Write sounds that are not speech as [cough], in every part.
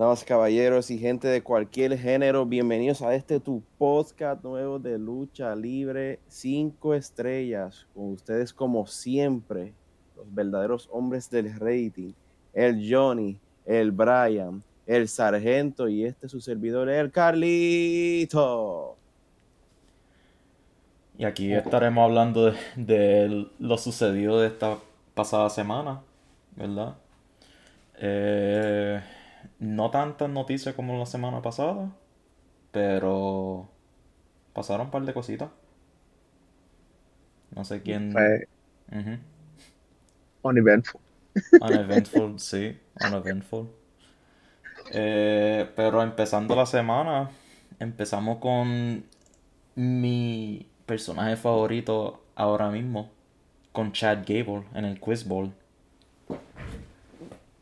Damas, caballeros y gente de cualquier género, bienvenidos a este tu podcast nuevo de lucha libre, cinco estrellas, con ustedes como siempre, los verdaderos hombres del rating, el Johnny, el Brian, el Sargento y este su servidor, el Carlito. Y aquí estaremos hablando de, de lo sucedido de esta pasada semana, ¿verdad? Eh, no tantas noticias como la semana pasada, pero pasaron un par de cositas. No sé quién. Fue Ujú. uneventful. Uneventful, [laughs] sí, uneventful. Eh, pero empezando la semana, empezamos con mi personaje favorito ahora mismo, con Chad Gable en el Quiz Bowl.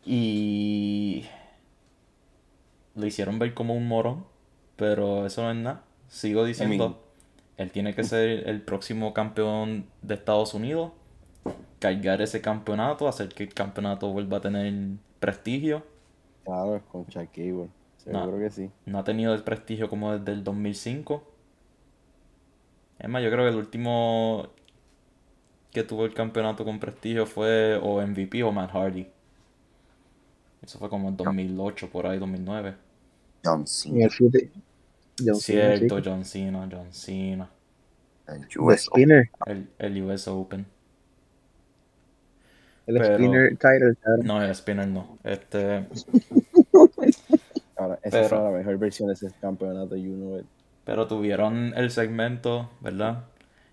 Y lo hicieron ver como un morón, pero eso no es nada. Sigo diciendo, él tiene que ser el próximo campeón de Estados Unidos, cargar ese campeonato, hacer que el campeonato vuelva a tener prestigio. Claro, es con Chuck Gable, seguro No. que sí. No ha tenido el prestigio como desde el 2005. Es más, yo creo que el último que tuvo el campeonato con prestigio fue o MVP o Matt Hardy. Eso fue como en 2008, por ahí, 2009. John En Cena, el City. John Cena, sí. Cierto, John Cena, John Cena. el The US Spinner. El, el US Open. El Pero- Spinner title. No, el Spinner no. Este, [laughs] Ahora, esa Pero- fue la mejor versión de ese campeonato, you know it. Pero tuvieron el segmento, ¿verdad?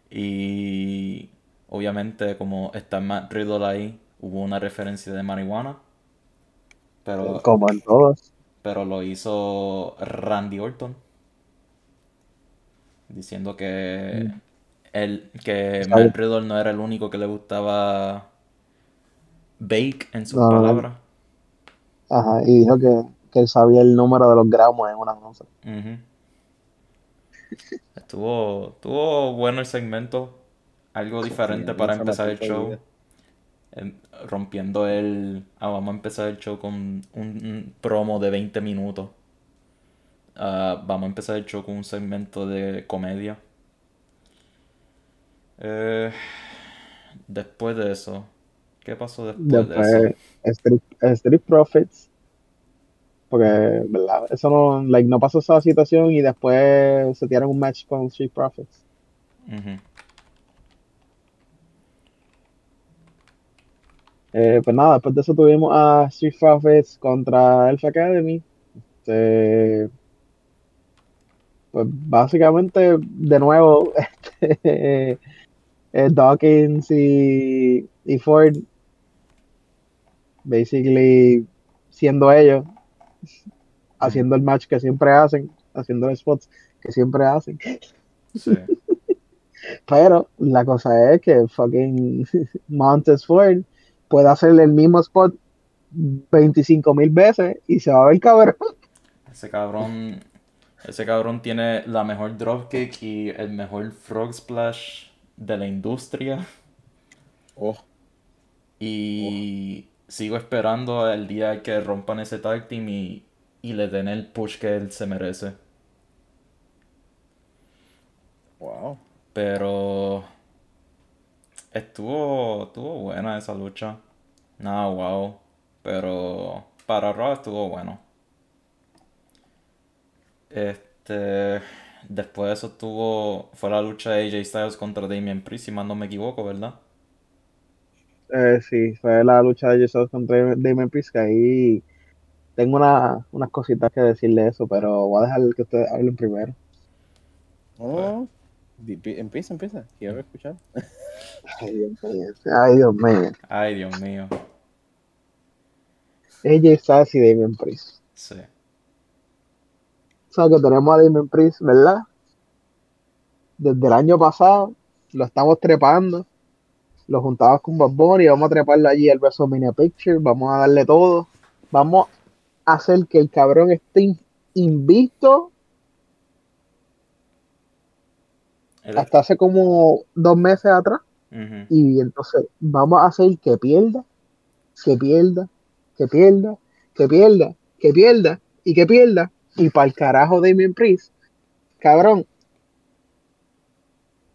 Y obviamente como está Matt Riddle ahí, hubo una referencia de marihuana. Pero, Como en todos. Pero lo hizo Randy Orton. Diciendo que, él, que. Matt Riddle no era el único que le gustaba Bake en sus No, no, no. palabras. Ajá. Y dijo que, que él sabía el número de los gramos en una. Ujú. Estuvo, estuvo bueno el segmento, algo diferente Sí, para empezar el show. Em, rompiendo el... ah, vamos a empezar el show con un, un promo de 20 minutos. Ah, vamos a empezar el show con un segmento de comedia. Eh, después de eso, ¿qué pasó después de eso? Street, Street Profits. Porque, ¿verdad? Eso no, like, no pasó esa situación y después se tiraron un match con Street Profits. Ujú. Eh, pues nada, después de eso tuvimos a Street Profits contra Alpha Academy. Este, pues básicamente, de nuevo, [laughs] este, eh, Dawkins y, y Ford, basically siendo ellos, haciendo el match que siempre hacen, haciendo los spots que siempre hacen. Sí. [laughs] Pero la cosa es que fucking Montes Ford puede hacer el mismo spot 25 mil veces y se va a ver cabrón. Ese cabrón, ese cabrón tiene la mejor dropkick y el mejor frog splash de la industria. Oh, Y sigo esperando el día que rompan ese tag team y, y le den el push que él se merece. wow. Pero estuvo, estuvo buena esa lucha. Nada, wow. Pero para Raw estuvo bueno. Este, después de eso estuvo, fue la lucha de AJ Styles contra Damian Priest, si mal no me equivoco, ¿verdad? Eh, sí, fue la lucha de Jesus contra Damon Priest que ahí tengo una- unas cositas que decirle de eso, pero voy a dejar que ustedes hablen primero. Oh, empieza, empieza. Quiero escuchar. Ay, Dios mío. Ay, Dios mío. Ay, Dios mío. AJ Styles y Damon Priest. Sí. O sea que tenemos a Damon Priest, ¿verdad? Desde el año pasado lo estamos trepando. Lo juntamos con Bad Bunny, vamos a treparlo allí al WrestleMania Picture, vamos a darle todo. Vamos a hacer que el cabrón esté in- hasta hace como dos meses atrás. Y entonces vamos a hacer que pierda, que pierda, que pierda, que pierda, que pierda. y que pierda. Y para el carajo Damien Priest, cabrón.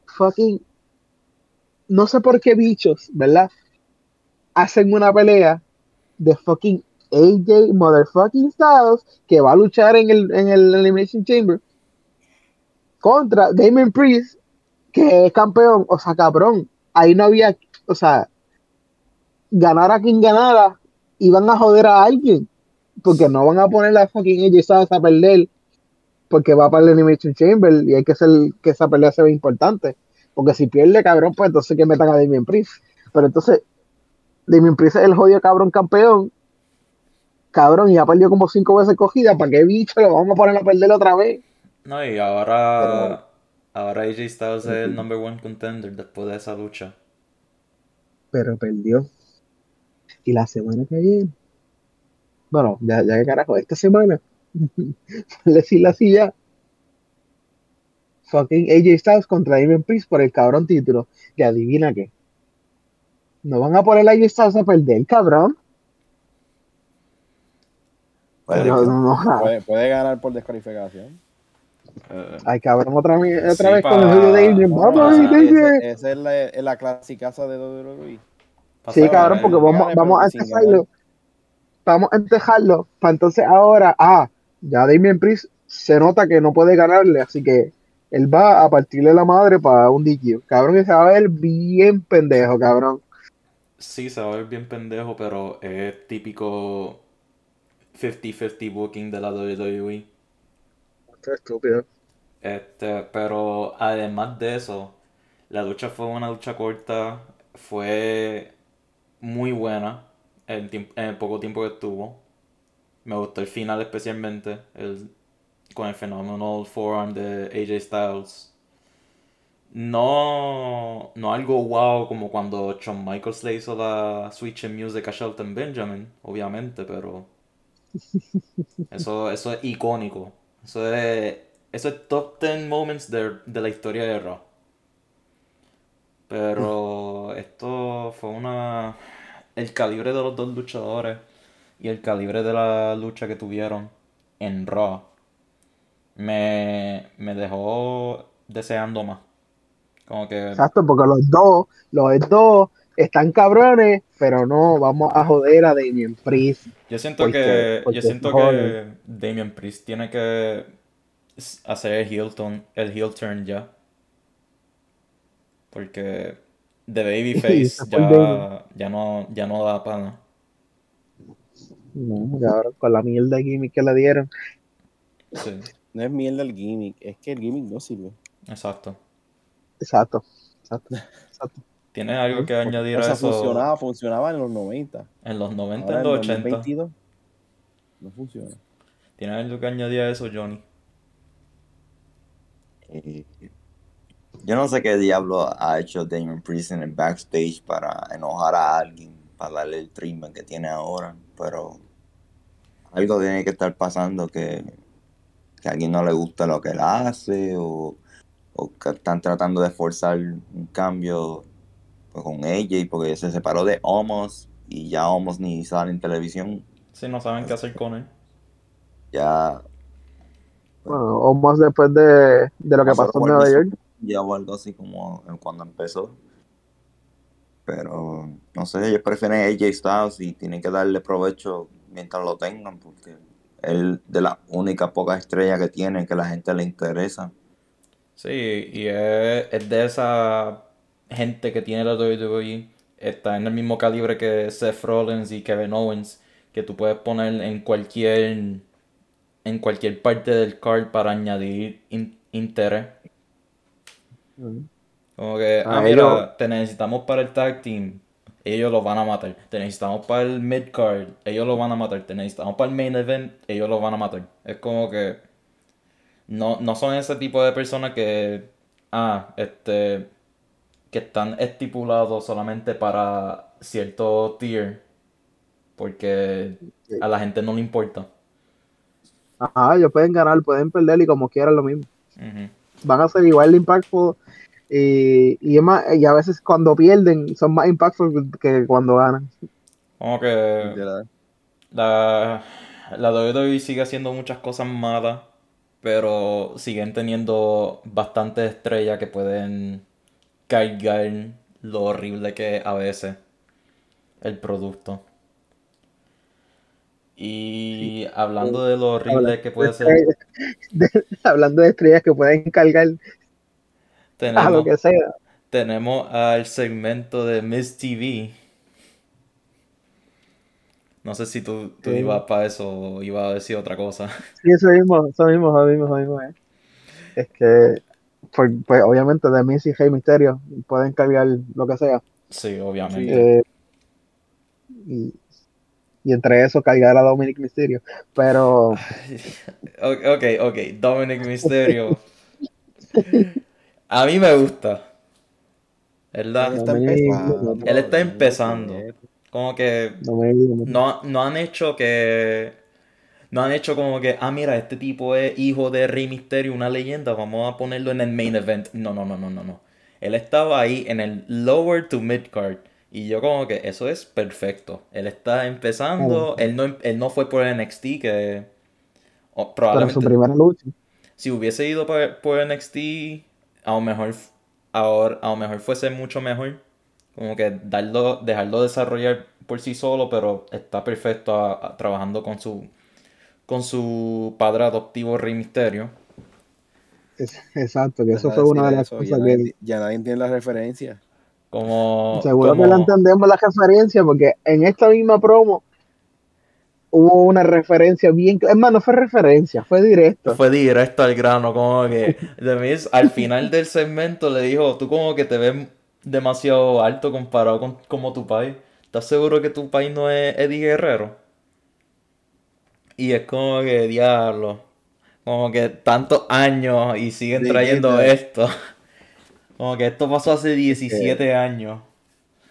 Fucking. No sé por qué bichos, ¿verdad? Hacen una pelea de fucking AJ Motherfucking Styles que va a luchar en el, en el Elimination Chamber contra Damien Priest, que es campeón. O sea, cabrón, ahí no había, o sea, ganar a quien ganara, iban a joder a alguien. Porque no van a poner a fucking AJ a perder porque va para el Elimination Chamber y hay que hacer que esa pelea sea importante. Porque si pierde, cabrón, pues entonces que metan a Damien Priest. Pero entonces, Damien Priest es el jodido cabrón campeón. Cabrón, y ha perdido como cinco veces cogida. ¿Para qué bicho lo vamos a poner a perder otra vez? No, y ahora, ahora AJ Styles es el number one contender después de esa lucha. Pero perdió. Y la semana que viene. Bueno, ya, ya que carajo, esta semana. decirlo así ya. Fucking AJ Styles contra Damien Priest por el cabrón título. Y adivina qué. No van a poner a AJ Styles a perder, cabrón. Puede, No, no, no. puede- puede ganar por descalificación. Eh, Ay, cabrón, otra, vez- otra Sí, vez con el jodido de Vamos, AJ. Esa esa es la, es la clasicaza de WWE. Sí, cabrón, porque vamos, vamos a entejarlo. Vamos a. Para entonces ahora, ah, ya Damien Priest se nota que no puede ganarle, así que él va a partirle la madre para un DQ. Cabrón, que se va a ver bien pendejo, cabrón. Sí, se va a ver bien pendejo, pero es típico 50-50 booking de la WWE. Estúpido. Este, pero además de eso, la lucha fue una lucha corta, fue muy buena en el poco tiempo que estuvo. Me gustó el final especialmente, el, con el phenomenal forearm de AJ Styles. No, no algo wow como cuando Shawn Michaels le hizo la Switch Music a Shelton Benjamin, obviamente, pero [laughs] eso, eso es icónico. Eso es, eso es top 10 moments de, de la historia de Raw. Pero esto fue una... El calibre de los dos luchadores y el calibre de la lucha que tuvieron en Raw me, me dejó deseando más. Como que... Exacto, porque los dos, los dos están cabrones, pero no vamos a joder a Damien Priest. Yo siento Porque- que, porque yo siento que Damian Priest tiene que hacer el heel turn, el heel turn ya. Porque de Babyface [laughs] Damien. ya, ya no, ya no da pana. No, cabrón, con la mierda de gimmick que le dieron. Sí, No es mierda el gimmick, es que el gimmick no sirve. exacto. Exacto, exacto, [laughs] exacto. ¿Tienes algo que añadir O a sea, eso funcionaba, funcionaba en los 90. en los 90, Ahora en en los 80? 2022 no funciona. ¿Tienes algo que añadir a eso, Johnny? Eh, yo no sé qué diablo ha hecho Damien Priest en el backstage para enojar a alguien, para darle el treatment que tiene ahora, pero algo tiene que estar pasando que, que a alguien no le gusta lo que él hace o, o que están tratando de forzar un cambio pues, con AJ porque se separó de Omos y ya Omos ni sale en televisión, Si no saben qué hacer con él. ya Bueno, o más después de, de lo que Pasó en Nueva York. ya o algo así como cuando empezó. Pero no sé, ellos prefieren AJ Styles y tienen que darle provecho mientras lo tengan, porque él de las únicas pocas estrellas que tiene que la gente le interesa. Sí, y es, es de esa gente que tiene la WWE, está en el mismo calibre que Seth Rollins y Kevin Owens, que tú puedes poner en cualquier en cualquier parte del card para añadir in- interés. Como que, ah, Ah, mira, te necesitamos para el tag team, ellos lo van a matar. Te necesitamos para el mid card, ellos lo van a matar. Te necesitamos para el main event, ellos lo van a matar. Es como que no, no son ese tipo de personas que, ah, este, que están estipulados solamente para cierto tier, porque a la gente no le importa. Ajá, ellos pueden ganar, pueden perder y como quieran lo mismo. Van a ser igual de impactful y, y, es más- y a veces cuando pierden son más impactful que cuando ganan. Como que la, la WWE sigue haciendo muchas cosas malas, pero siguen teniendo bastantes estrellas que pueden cargar lo horrible que es a veces el producto. Y hablando de lo horrible que puede ser, De- [laughs] hablando de estrellas que pueden cargar a lo tenemos, que sea. tenemos al segmento de Miss TV. No sé si tú, tú Sí. ibas para eso o ibas a decir otra cosa. Sí, eso mismo, eso mismo, eso mismo, eso mismo es. Es que, por- pues obviamente, de Miz y Rey Misterio pueden cargar lo que sea. Sí, obviamente. Eh, y, y entre eso cargar a Dominic Mysterio. Pero [laughs] Ok, ok. Dominic Mysterio. A mí me gusta. Él ¿Verdad? está. Él está empezando. Como que no, no han hecho que. No han hecho como que, ah, mira, este tipo es hijo de Rey Mysterio, una leyenda, vamos a ponerlo en el main event. No, no, no, no, no, no. Él estaba ahí en el lower to mid card. Y yo como que eso es perfecto. Él está empezando, él no, él no fue por NXT, que o para probablemente su primera lucha. si hubiese ido por, por NXT, a lo mejor ahora, a lo mejor fuese mucho mejor. Como que darlo, dejarlo desarrollar por sí solo, pero está perfecto a- a- trabajando con su con su padre adoptivo Rey Misterio. Es- exacto, que eso fue una de las eso, cosas ya, que nadie, ya nadie entiende la referencia. Como, seguro como- que la entendemos la referencia, porque en esta misma promo hubo una referencia bien. Es más, no fue referencia, fue directo. Fue directo al grano, como que The Miz al final del segmento le dijo, tú como que te ves demasiado alto comparado con como tu país. ¿Estás seguro que tu país no es Eddie Guerrero? Y es como que diablo, como que tantos años y siguen Sí, trayendo esto. [laughs] Como que esto pasó hace 17 años.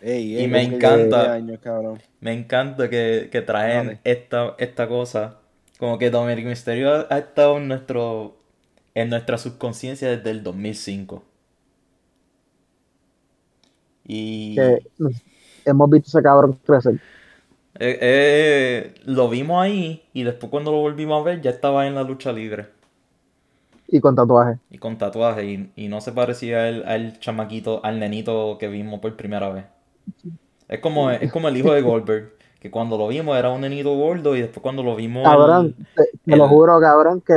Ey, Y me encanta. 10 años, cabrón. Me encanta que, que traen esta, esta cosa. Como que Dominic Mysterio ha, ha estado en nuestro en nuestra subconsciencia desde el 2005. Y Que hemos visto ese cabrón crecer. Eh, eh, lo vimos ahí y después cuando lo volvimos a ver ya estaba en la lucha libre Y con tatuajes. y con tatuaje y, y no se parecía al, al chamaquito, al nenito que vimos por primera vez. Es como, es como el hijo de Goldberg, que cuando lo vimos era un nenito gordo y después cuando lo vimos... Cabrón, te, te lo juro, cabrón, que,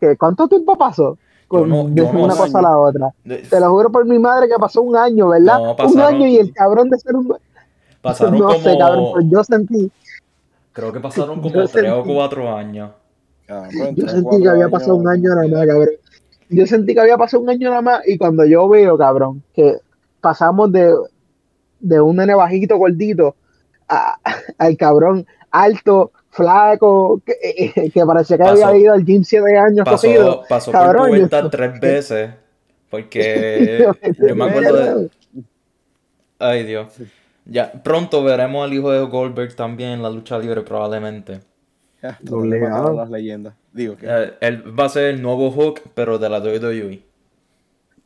que ¿cuánto tiempo pasó? Con, no- de yo no una sé. cosa a la otra. Te lo juro por mi madre que pasó un año, ¿verdad? No, un año y el cabrón de ser un... Pasaron [laughs] no como... sé, cabrón, pero yo sentí, Creo que pasaron [laughs] como Yo tres o cuatro años. Cabrón, yo tres, sentí que había años, pasado un año nada más, cabrón. Yo sentí que había pasado un año nada más y cuando yo veo, cabrón, que pasamos de, de un nene bajito, gordito, a- [laughs] al cabrón alto, flaco, que, que parecía que Pasó- había ido al gym siete años cogido. Pasó, pasó Cabrón, por yo- tres veces. Porque yo me acuerdo de... Ay, Dios. Ya, pronto veremos al hijo de Goldberg también en la lucha libre, probablemente. [laughs] Ya, a las leyendas. Digo que Eh, él va a ser el nuevo Hook, pero de la WWE.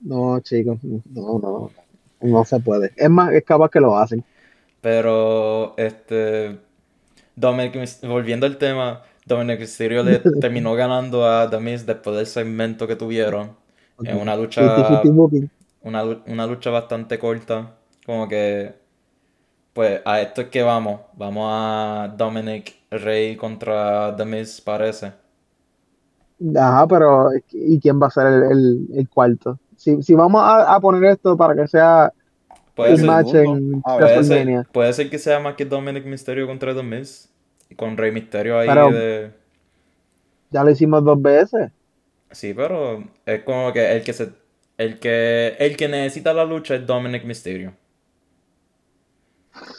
No, chicos, no, no, no se puede. Es más, es capaz que lo hacen. Pero, este. Dominic, volviendo al tema, Dominic Mysterio le [laughs] terminó ganando a The Miz después del segmento que tuvieron. En una lucha. 50-50 booking. una, una lucha bastante corta. Como que, pues a esto es que vamos. Vamos a Dominic Rey contra The Miz, parece. Ajá, pero ¿y quién va a ser el, el- el cuarto? Si, si vamos a, a poner esto para que sea Puede un ser, match en A ver, puede, ser, puede ser que sea más que Dominic Mysterio contra The Miz. Y con Rey Mysterio ahí Pero- de... ya lo hicimos dos veces. Sí, pero es como que el que se... El que, el que necesita la lucha es Dominic Mysterio.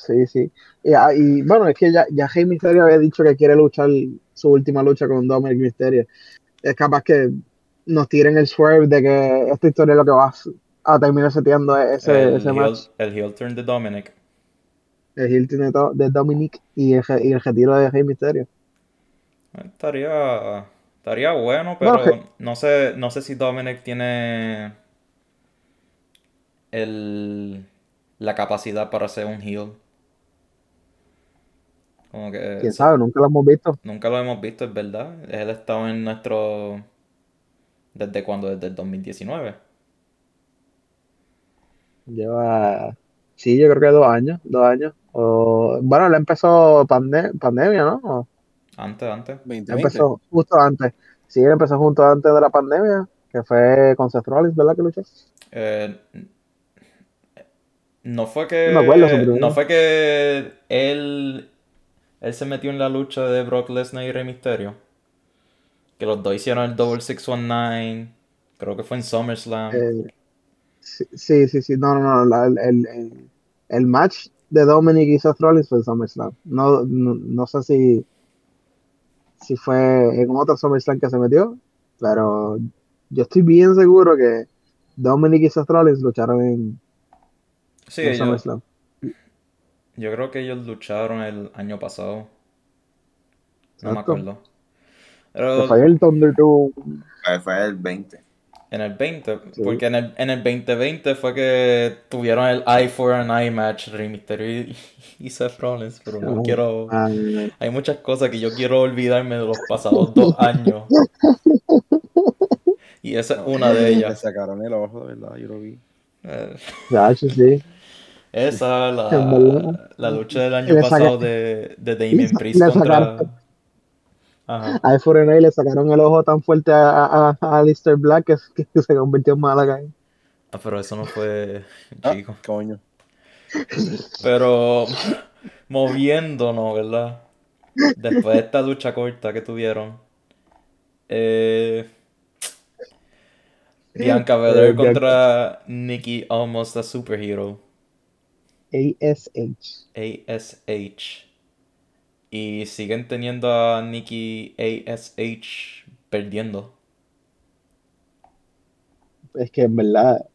Sí, sí. Y, ah, y, bueno, es que ya, ya Rey Mysterio había dicho que quiere luchar su última lucha con Dominic Mysterio. Es capaz que nos tiren el swerve de que esta historia es lo que va a terminar seteando ese, el, ese heel, match. el heel turn de Dominic. El heel turn de, de Dominic y el, y el retiro de Rey Mysterio. Estaría... Estaría bueno, pero que- no sé, no sé si Dominic tiene el, la capacidad para ser un heel. Como que quién sabe, nunca lo hemos visto. nunca lo hemos visto, es verdad. Él ha estado en nuestro... ¿Desde cuándo? Desde el 2019. Lleva, sí, yo creo que dos años, dos años. O, bueno, él empezó pande- pandemia, ¿no? O- Antes, antes. 2020. empezó justo antes. Sí, él empezó justo antes de la pandemia, que fue con Seth Rollins, ¿verdad que luchó? Eh, no fue que... No fue que él... Él se metió en la lucha de Brock Lesnar y Rey Mysterio. Que los dos hicieron el Double 619. Creo que fue en SummerSlam. Eh, sí, sí, sí, no, no, no, el, el- el match de Dominic y Seth Rollins fue en SummerSlam. No, no, no sé si, si fue en otro SummerSlam que se metió, pero yo estoy bien seguro que Dominic y Seth Rollins lucharon en, Sí, en yo, SummerSlam. yo creo que ellos lucharon el año pasado. No me acuerdo. Pero fue el Thunderdome. Fue, fue el 20. en el 20, Sí. porque en el, en el 2020 fue que tuvieron el Eye for an Eye match Rey Mysterio y, [laughs] y Seth Rollins, pero no quiero... Hay muchas cosas que yo quiero olvidarme de los pasados dos [laughs] años. Y esa es una de [laughs] ellas. sacaron el ojo, de verdad, yo lo vi. Ya, sí, sí. Esa, la, la lucha del año pasado de, de Damien Priest contra... Ajá. A F4N le sacaron el ojo tan fuerte a, a, a Alistair Black que, que se convirtió en Málaga. Ah, pero eso no fue Ah, chico. coño. Pero moviéndonos, ¿verdad? Después de esta lucha corta que tuvieron. Eh, Bianca Belair Eh, contra Nikki Almost a Superhero. ASH. ASH. Y siguen teniendo a Nikki ASH perdiendo. Es que en verdad,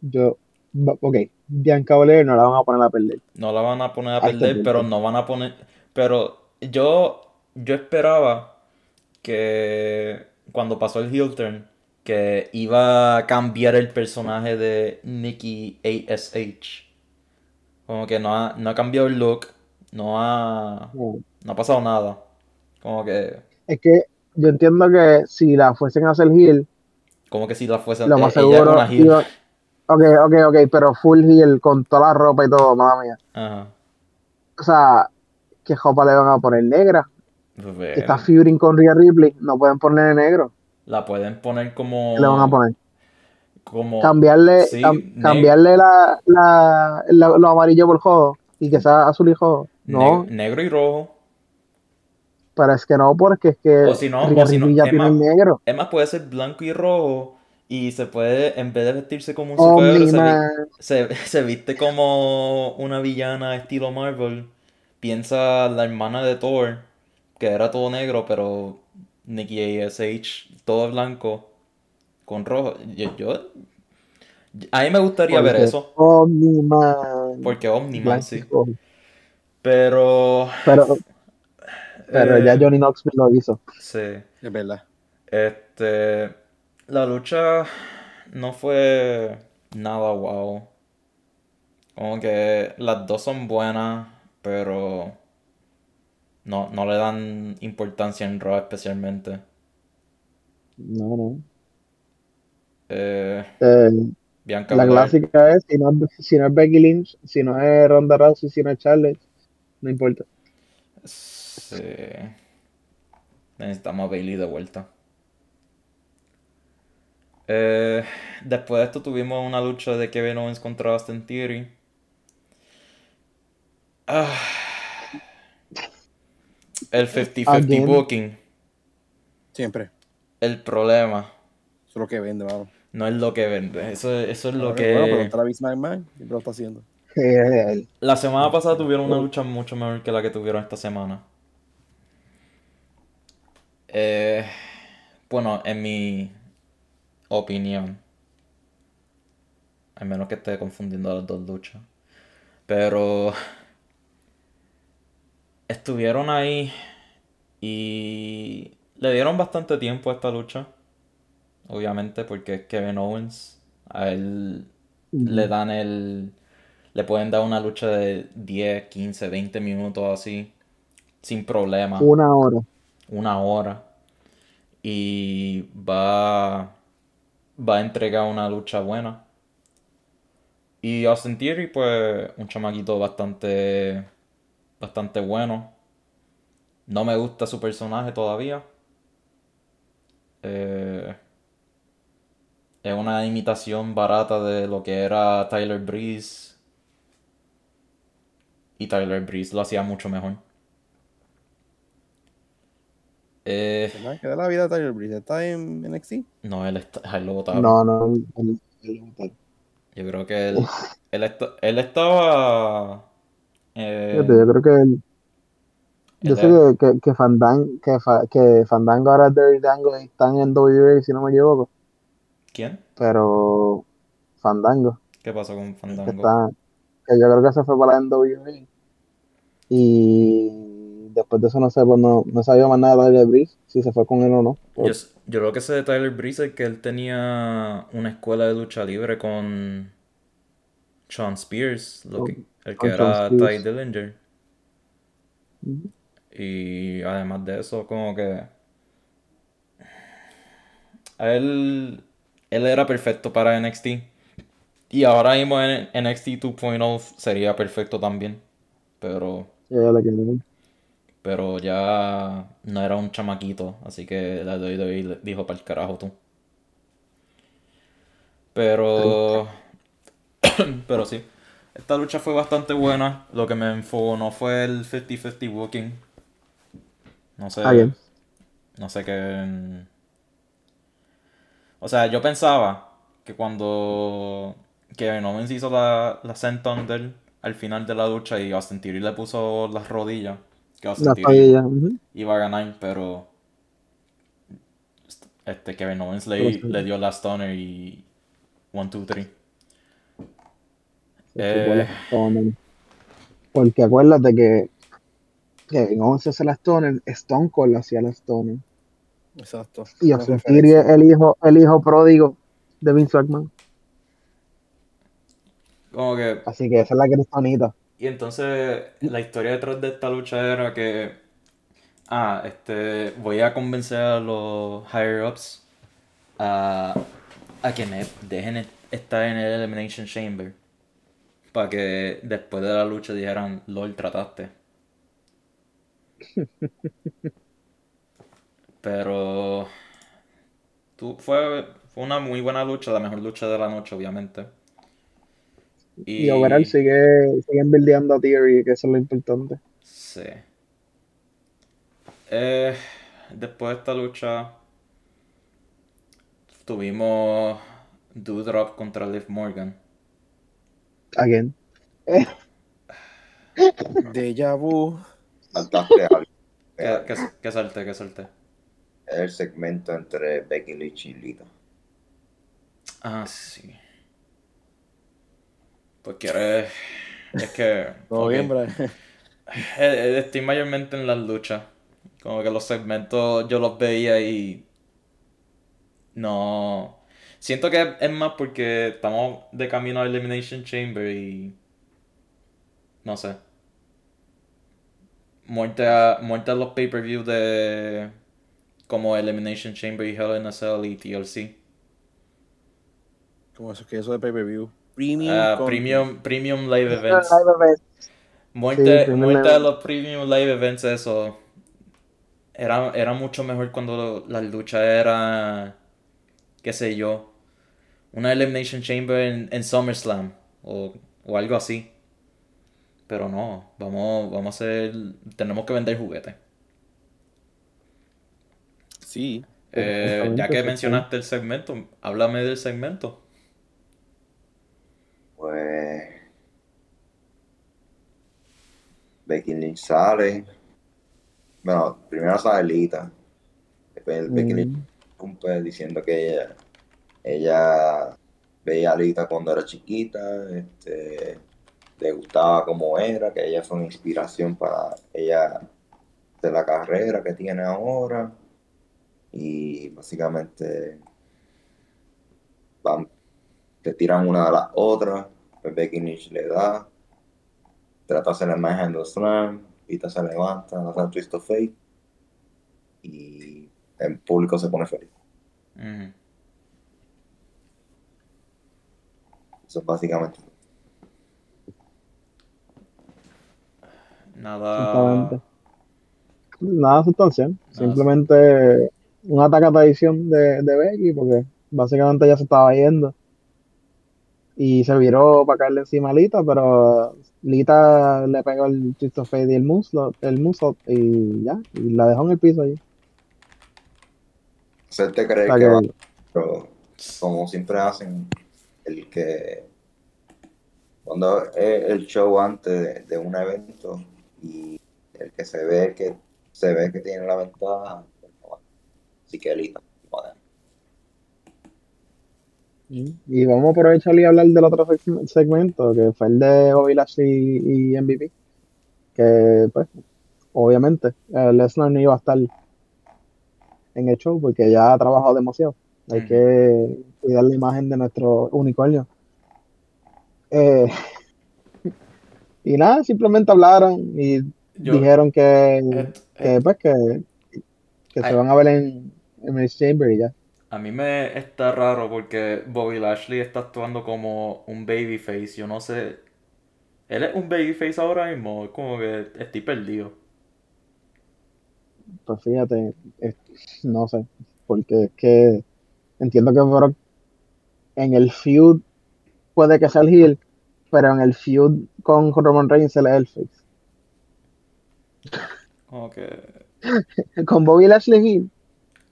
yo. Ok, Bianca Belair no la van a poner a perder. No la van a poner a perder, pero no van a poner. Pero yo, yo esperaba que cuando pasó el heel turn, que iba a cambiar el personaje de Nikki ASH. Como que no ha, no ha cambiado el look, no ha, No. no ha pasado nada. Como que, Es que yo entiendo que si la fuesen a hacer heel, como que si la fuese. lo eh, más seguro. heel. iba- Ok, ok, ok, pero full heel con toda la ropa y todo, mamá mía. Ajá. O sea, ¿qué ropa le van a poner negra? Pues, está feuding con Rhea Ripley, no pueden ponerle negro. La pueden poner como. ¿Qué le van a poner? Como. Cambiarle, sí, cam- ne- cambiarle la, la, la- lo amarillo por jodo y que sea azul y jodo. No, ne- negro y rojo. pero es que no, porque es que O si no, o si no, es más- negro. Es más, puede ser blanco y rojo. Y se puede, en vez de vestirse como un superhéroe, se, se, [laughs] se viste como una villana estilo Marvel. Piensa la hermana de Thor, que era todo negro, pero Nikki ASH, todo blanco, con rojo. Yo, yo- a mí me gustaría ver Porque eso, Omni-Man. porque Omni-Man, sí. Pero, Pero, pero eh, ya Johnny Knoxville lo hizo. sí. Es verdad. Este, la lucha no fue nada wow. Como que las dos son buenas, pero no, no le dan importancia en Raw especialmente. No, no. Eh, Eh, Bianca la Belair, clásica es, si no, es- si no es Becky Lynch, si no es Ronda Rousey, si no es Charlotte, no importa. sí. Necesitamos a Bailey de vuelta. Eh, después de esto tuvimos una lucha de Kevin Owens contra Austin Theory. Ah. El 50-50 Again. booking. Siempre. El problema Eso es lo que vende, vamos. no es lo que vende. Eso, eso es lo Bueno, pero que... McMahon, siempre lo está haciendo. [laughs] La semana pasada tuvieron una lucha mucho mejor que la que tuvieron esta semana. Eh, bueno, en mi opinión. Al menos que esté confundiendo las dos luchas. Pero [laughs] estuvieron ahí y le dieron bastante tiempo a esta lucha. Obviamente, porque es Kevin Owens. A él le dan el. Le pueden dar una lucha de 10, 15, 20 minutos así. sin problema. Una hora. Una hora. Y va, va a entregar una lucha buena. Y Austin Theory, pues, un chamaquito bastante, bastante bueno. No me gusta su personaje todavía. Eh, es una imitación barata de lo que era Tyler Breeze. Y Tyler Breeze lo hacía mucho mejor. Eh, ¿Qué da la vida de Tyler Breeze? ¿Está en NXT? no, él, está, él lo botaron. No, no. Yo creo que él, él, esta- él estaba... eh, Fíjate, yo creo que el- yo sé que, que, que, Fandango, que, Fa- que Fandango ahora es Dirty Dango y están en WWE, si no me equivoco. ¿Quién? Pero Fandango, ¿Qué pasó con que Fandango? está, que yo creo que se fue para la NWA. Y después de eso no sé, pues no, no sabía más nada de Tyler Breeze, si se fue con él o no. Yo, yo creo que sé de Tyler Breeze es que él tenía una escuela de lucha libre con Sean Spears, lo que, el que era Ty. Dillinger. Y además de eso, como que él, él era perfecto para NXT. Y ahora mismo en NXT 2.0 sería perfecto también. Pero, pero ya no era un chamaquito, así que la WWE le dijo para el carajo tú. Pero, pero sí, esta lucha fue bastante buena. Lo que me enfocó no fue el 50-50 booking. No sé. Ah, bien. No sé qué. O sea, yo pensaba que cuando Kevin Owens hizo la, la senton del al final de la lucha y Austin Theory le puso las rodillas, que Austin La Theory iba a ganar, pero este Kevin Owens le, sí. le dio la stunner y 1, 2, 3. Se Eh. chupó la Stoner. Porque acuérdate que Kevin Owens hace la Stoner, Stone Cold hacía la Stoner. Exacto. Y Austin. Theory es el hijo, el hijo pródigo de Vince McMahon. Como que Así que esa es la cristonita. Y entonces la historia detrás de esta lucha era que, ah, este, voy a convencer a los higher ups a, a que me dejen estar en el Elimination Chamber. Para que después de la lucha dijeran, LOL, trataste. Pero tú, fue, fue una muy buena lucha, la mejor lucha de la noche, obviamente. Y, overall sigue, siguen buildeando a Theory, que eso es lo importante. Sí. Eh, después de esta lucha tuvimos Doudrop contra Liv Morgan. Again. Deja vu. Saltaste algo. ¿Qué, qué, qué salte, qué salte? El segmento entre Becky Lynch y Lita. Ah, sí. Porque eres... Es que... Todo ok. bien, Brian. Eh, eh, Estoy mayormente en las luchas. Como que los segmentos yo los veía y. No. Siento que es más porque estamos de camino a Elimination Chamber y. No sé. Muerte a, muerte a los pay-per-view de. Como Elimination Chamber y Hell in a Cell y TLC. Como eso, que eso de pay-per-view. Premium. Ah, premium, premium live events. Live event. Muerte, Sí, muerte live de los premium live events, eso. Era, era mucho mejor cuando las luchas eran, qué sé yo, una Elimination Chamber en, en SummerSlam o, o algo así. Pero no, vamos, vamos a hacer, tenemos que vender juguetes. Sí. Eh, ya que mencionaste el segmento, háblame del segmento. Pues. Becky Lynch sale. Bueno, primero sale Lita. Después Becky Mm. Lynch interrumpe diciendo que ella, ella veía a Lita cuando era chiquita, este, le gustaba cómo era, que ella fue una inspiración para ella de la carrera que tiene ahora. Y básicamente van, te tiran una de las otras, pues Becky Lynch le da, trata de hacer el My Handle Slam, Lita se levanta, hace un twist of fate y el público se pone feliz. Eso es básicamente. Nada. Exactamente. Nada sustancial. Simplemente un ataque a traición de, de Becky, porque básicamente ya se estaba yendo. Y se viró para caerle encima a Lita, pero Lita le pegó el twist of fate y el muslo, el muslo y ya, y la dejó en el piso ahí. Hacerte creer O sea que va, pero como siempre hacen, el que cuando es el show antes de, de un evento y el que se ve que se ve que tiene la ventaja, pues, así que Lita, joder. Y vamos a aprovechar y hablar del otro seg- segmento, que fue el de Bobby Lashley y MVP. Que, pues, obviamente, eh, Lesnar no iba a estar en el show porque ya ha trabajado demasiado. Hay Ujú. que cuidar la imagen de nuestro unicornio. Eh, y nada, simplemente hablaron y Yo- dijeron que, et- que, pues, que, que se van a ver en, en el Chamber y ya. A mí me está raro porque Bobby Lashley está actuando como un babyface. Yo no sé. Él es un babyface ahora mismo. Es como que estoy perdido. Pues fíjate, es- no sé, porque es que entiendo que Brock en el feud puede que sea el heel, pero en el feud con Roman Reigns él es el face. Como que. [laughs] Con Bobby Lashley heel,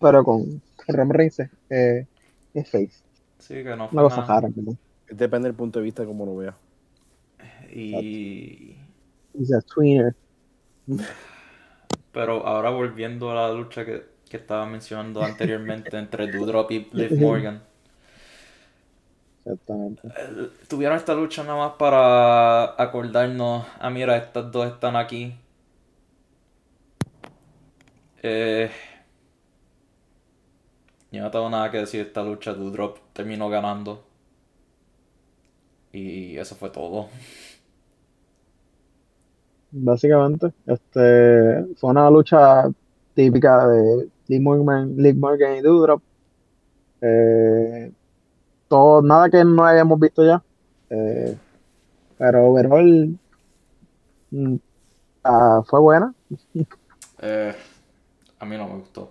pero con Roman Reigns es, eh, es face. Sí, que no fue Una cosa nada. rara, ¿no? Depende del punto de vista como lo vea. Y. He's a tweener. [sighs] Pero ahora volviendo a la lucha que, que estaba mencionando anteriormente entre Doudrop y Liv [laughs] Morgan. Exactamente. Eh, Tuvieron esta lucha nada más para acordarnos, ah mira, estas dos están aquí. Eh, yo no tengo nada que decir de esta lucha, Doudrop terminó ganando. Y eso fue todo. Básicamente, este fue una lucha típica de Liv Morgan, Liv Morgan y Doudrop. Eh, todo, nada que no hayamos visto ya. Eh, pero overall mm, ah, fue buena. Eh, a mí no me gustó.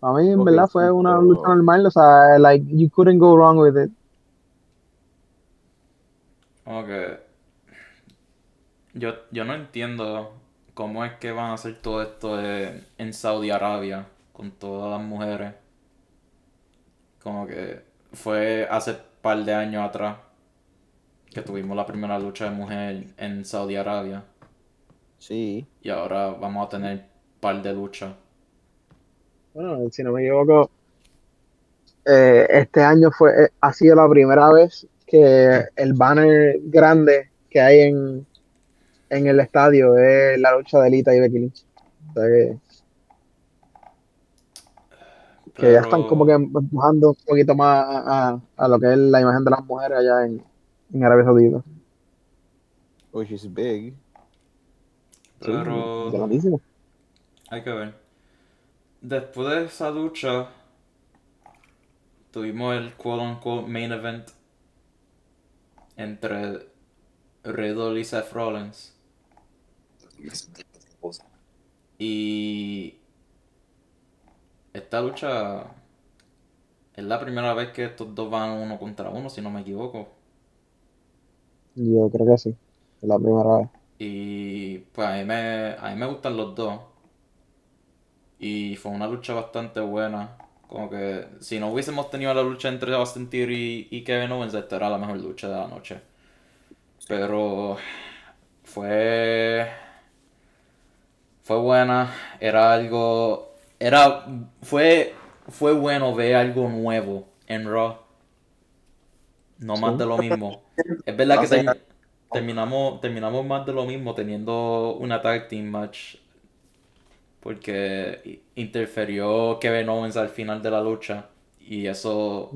A mí en verdad fue una pero- lucha normal. O sea, like you couldn't go wrong with it. Como que yo, yo no entiendo cómo es que van a hacer todo esto de- en Saudi Arabia con todas las mujeres. Como que fue hace par de años atrás que tuvimos la primera lucha de mujer en Saudi Arabia Sí. y ahora vamos a tener par de luchas. Bueno, si no me equivoco, eh, este año fue, eh, ha sido la primera vez que el banner grande que hay en, en el estadio es la lucha de Lita y Becky Lynch. O sea que, que ya están como que empujando un poquito más a, a- a lo que es la imagen de las mujeres allá en, en Arabia Saudita. Which is big. Sí, Pero grandísimo. hay que ver. Después de esa lucha tuvimos el quote unquote main event entre Riddle y Seth Rollins. Y esta lucha es la primera vez que estos dos van uno contra uno, si no me equivoco. Yo creo que sí, es la primera vez. Y pues a mí me, a mí me gustan los dos. Y fue una lucha bastante buena. Como que si no hubiésemos tenido la lucha entre Austin Theory y Kevin Owens, esta era la mejor lucha de la noche. Pero fue fue buena, era algo era fue fue bueno ver algo nuevo en Raw. No más Sí. de lo mismo. Es verdad No que terminamos terminamos más de lo mismo teniendo una tag team match porque i- interfirió Kevin Owens al final de la lucha y eso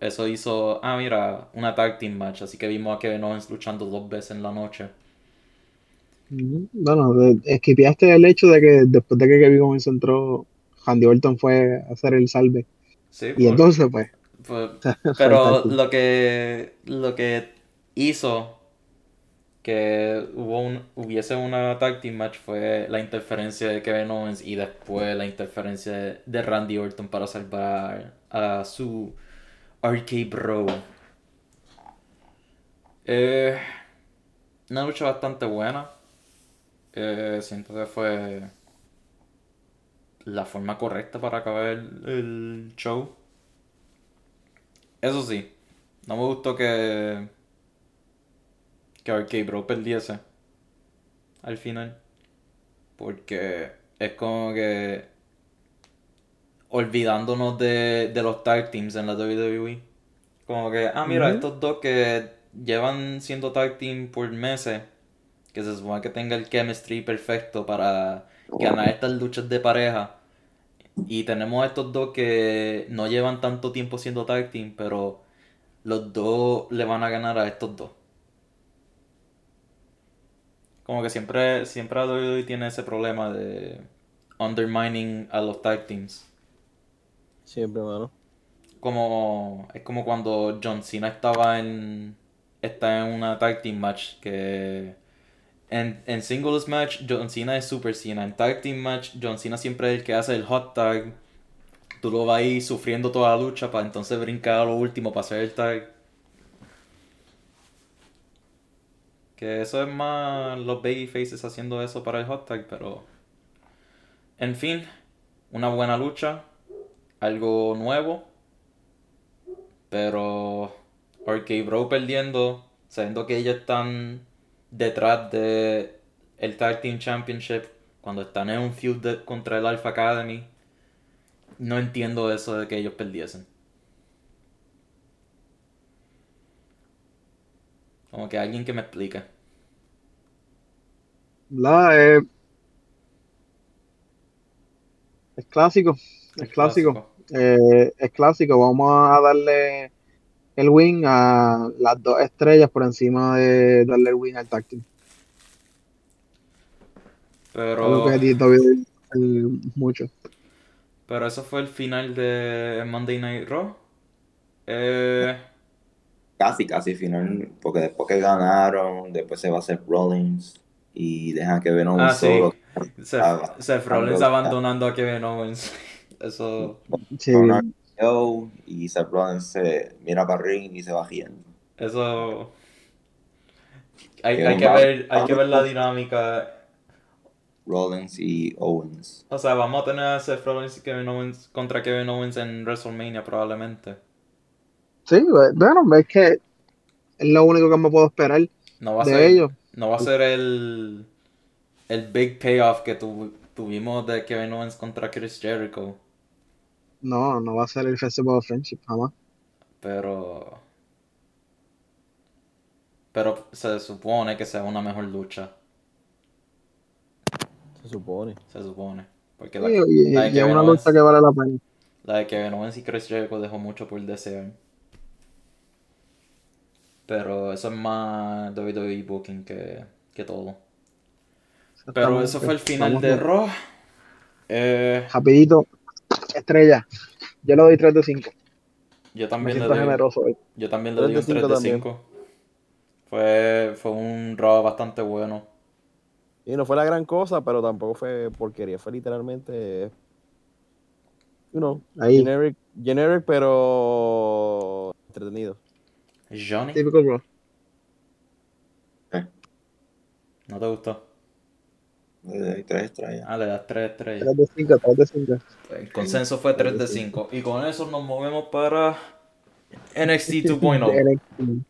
eso hizo ah mira una tag team match así que vimos a Kevin Owens luchando dos veces en la noche. Bueno, de- esquipeaste el hecho de que después de que Kevin Owens entró, Randy Orton fue a hacer el salve. Sí, Y por- entonces, pues, pues, [laughs] fue pero lo que lo que hizo que hubo un, hubiese una tag team match fue la interferencia de Kevin Owens y después la interferencia de Randy Orton para salvar a su RK Bro. Eh, una lucha bastante buena. Eh, siento que fue la forma correcta para acabar el, el show. Eso sí, no me gustó que que RK Bro perdiese al final. Porque es como que olvidándonos de, de los tag teams en la WWE. Como que, ah, mira, estos dos que llevan siendo tag team por meses, que se supone que tenga el chemistry perfecto para ganar estas luchas de pareja. Y tenemos estos dos que no llevan tanto tiempo siendo tag team, pero los dos le van a ganar a estos dos. Como que siempre, siempre WWE tiene ese problema de undermining a los tag teams. Siempre, mano. Como, es como cuando John Cena estaba en, está en una tag team match que en, en singles match John Cena es Super Cena, en tag team match John Cena siempre es el que hace el hot tag. Tú lo vas ahí sufriendo toda la lucha para entonces brincar a lo último para hacer el tag. Que eso es más los babyfaces haciendo eso para el hot tag, pero... En fin, una buena lucha, algo nuevo, pero RK Bro perdiendo, sabiendo que ellos están detrás de el Tag Team Championship, cuando están en un feud de- contra el Alpha Academy, no entiendo eso de que ellos perdiesen. Como que alguien que me explique. Eh, es clásico, es clásico. Eh, es clásico. Vamos a darle el win a las dos estrellas por encima de darle el win al tag team. Pero... Algo que mucho. Pero eso fue el final de Monday Night Raw. Eh, Casi, casi final, porque después que ganaron, después se va a hacer Rollins y dejan que Venom ah, sí. solo. Seth, Ah, Seth Rollins abandonando a Kevin Owens. [laughs] Eso, Sí, una y Seth Rollins se mira para el ring y se va riendo. eso. Hay, Que hay ver, hay que ver la dinámica. Rollins y Owens. O sea, vamos a tener a Seth Rollins y Kevin Owens contra Kevin Owens en WrestleMania probablemente. sí, bueno, es que es lo único que me puedo esperar No va a de ser, ellos. no va a ser el, el big payoff que tu- tuvimos de Kevin Owens contra Chris Jericho. No, no va a ser el Festival of Friendship, jamás. Pero. Pero se supone que sea una mejor lucha. Se supone. Se supone. Porque Sí, la, y, la de y es Kevin una Owens, lucha que vale la pena. la de Kevin Owens y Chris Jericho dejó mucho por desear. Pero eso es más WWE Booking que, que todo. Pero eso fue el final Vamos de Raw. Eh, Rapidito, estrella. Yo le doy 3 de 5. yo Me también le doy, generoso hoy. yo también le doy un 3 de 3 de 5 5. Fue, fue un Raw bastante bueno. Y no fue la gran cosa, pero tampoco fue porquería. Fue literalmente. You know, Ahí, generic, generic, pero. entretenido. Johnny, típico Raw. ¿no te gustó? Le doy tres estrellas. Ah, le das 3 estrellas. 3 de 5, 3 de 5. El consenso fue 3 de 5. Y con eso nos movemos para NXT 2.0. NXT.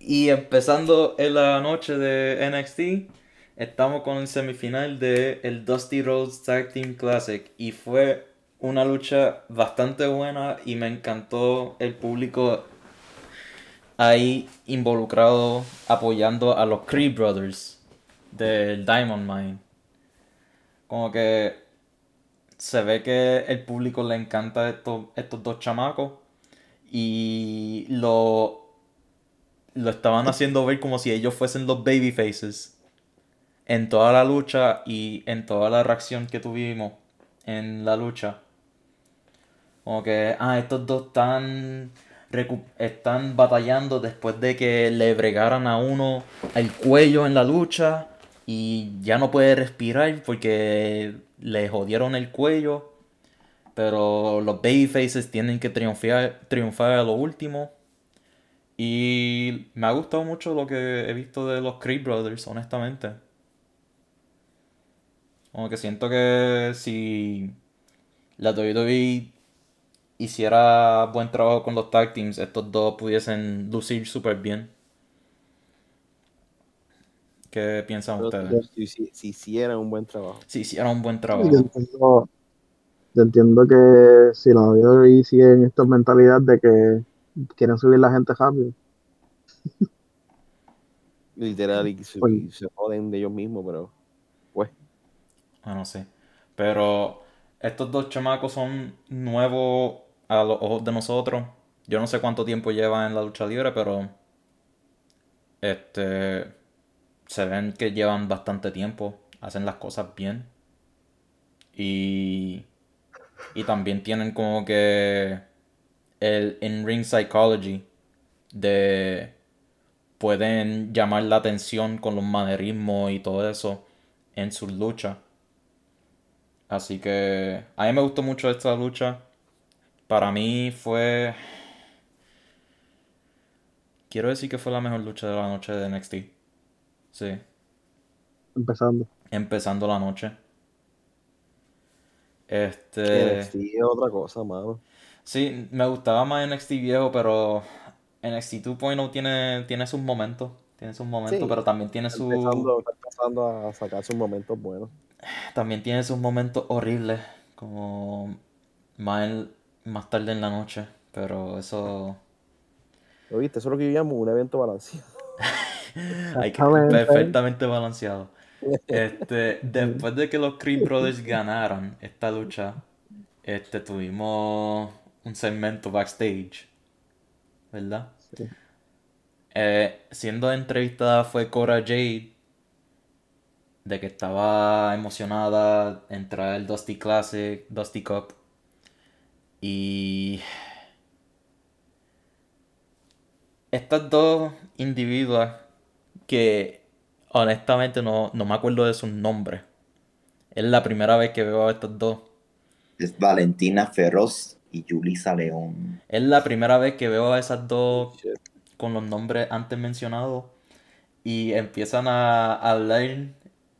Y empezando en la noche de NXT, estamos con el semifinal de el Dusty Rhodes Tag Team Classic. Y fue una lucha bastante buena y me encantó el público ahí involucrado apoyando a los Creed Brothers del Diamond Mine. Como que se ve que el público le encanta estos, estos dos chamacos y lo, lo estaban haciendo ver como si ellos fuesen los babyfaces. en toda la lucha y en toda la reacción que tuvimos en la lucha. Como que, ah, estos dos están, están batallando después de que le bregaran a uno el cuello en la lucha y ya no puede respirar porque le jodieron el cuello. Pero los babyfaces tienen que triunfar, triunfar a lo último. Y me ha gustado mucho lo que he visto de los Creed Brothers, honestamente. Como que siento que si la WWE hiciera buen trabajo con los tag teams, estos dos pudiesen lucir súper bien. ¿Qué piensan Pero ustedes? si, si- si hicieran un buen trabajo. Si hicieran un buen Yo trabajo. entiendo, yo entiendo que si la WWE sigue en esta mentalidad de que quieren subir la gente rápido, [laughs] Literal, y se, Pues- y se joden de ellos mismos, pero pues. Ah, no sé. Pero estos dos chamacos son nuevos a los ojos de nosotros. Yo no sé cuánto tiempo llevan en la lucha libre, pero este se ven que llevan bastante tiempo, hacen las cosas bien. Y y también tienen como que el in-ring psychology de pueden llamar la atención con los manerismos y todo eso en sus luchas. Así que a mí me gustó mucho esta lucha. Para mí fue... Quiero decir que fue la mejor lucha de la noche de NXT. Sí, empezando. empezando la noche. Este... NXT es otra cosa, mano. Sí, me gustaba más NXT viejo, pero NXT 2.0 tiene, tiene sus momentos. Tiene sus momentos, Sí, pero también tiene Está su... empezando, está empezando a sacar sus momentos buenos. También tiene sus momentos horribles, como más, en- más tarde en la noche, pero eso ¿Lo viste? Eso es lo que yo llamo un evento balanceado. [laughs] [laughs] hay que Exactamente. perfectamente balanceado. [laughs] Este, después de que los Creed Brothers ganaran esta lucha, este, tuvimos un segmento backstage, ¿verdad? Sí. Eh, siendo entrevistada fue Cora Jade, de que estaba emocionada en traer el Dusty Classic, Dusty Cup. Y estas dos individuas que honestamente no, no me acuerdo de sus nombres. Es la primera vez que veo a estas dos. Es Valentina Feroz y Julissa León. Es la primera vez que veo a esas dos Shit. con los nombres antes mencionados y empiezan a hablar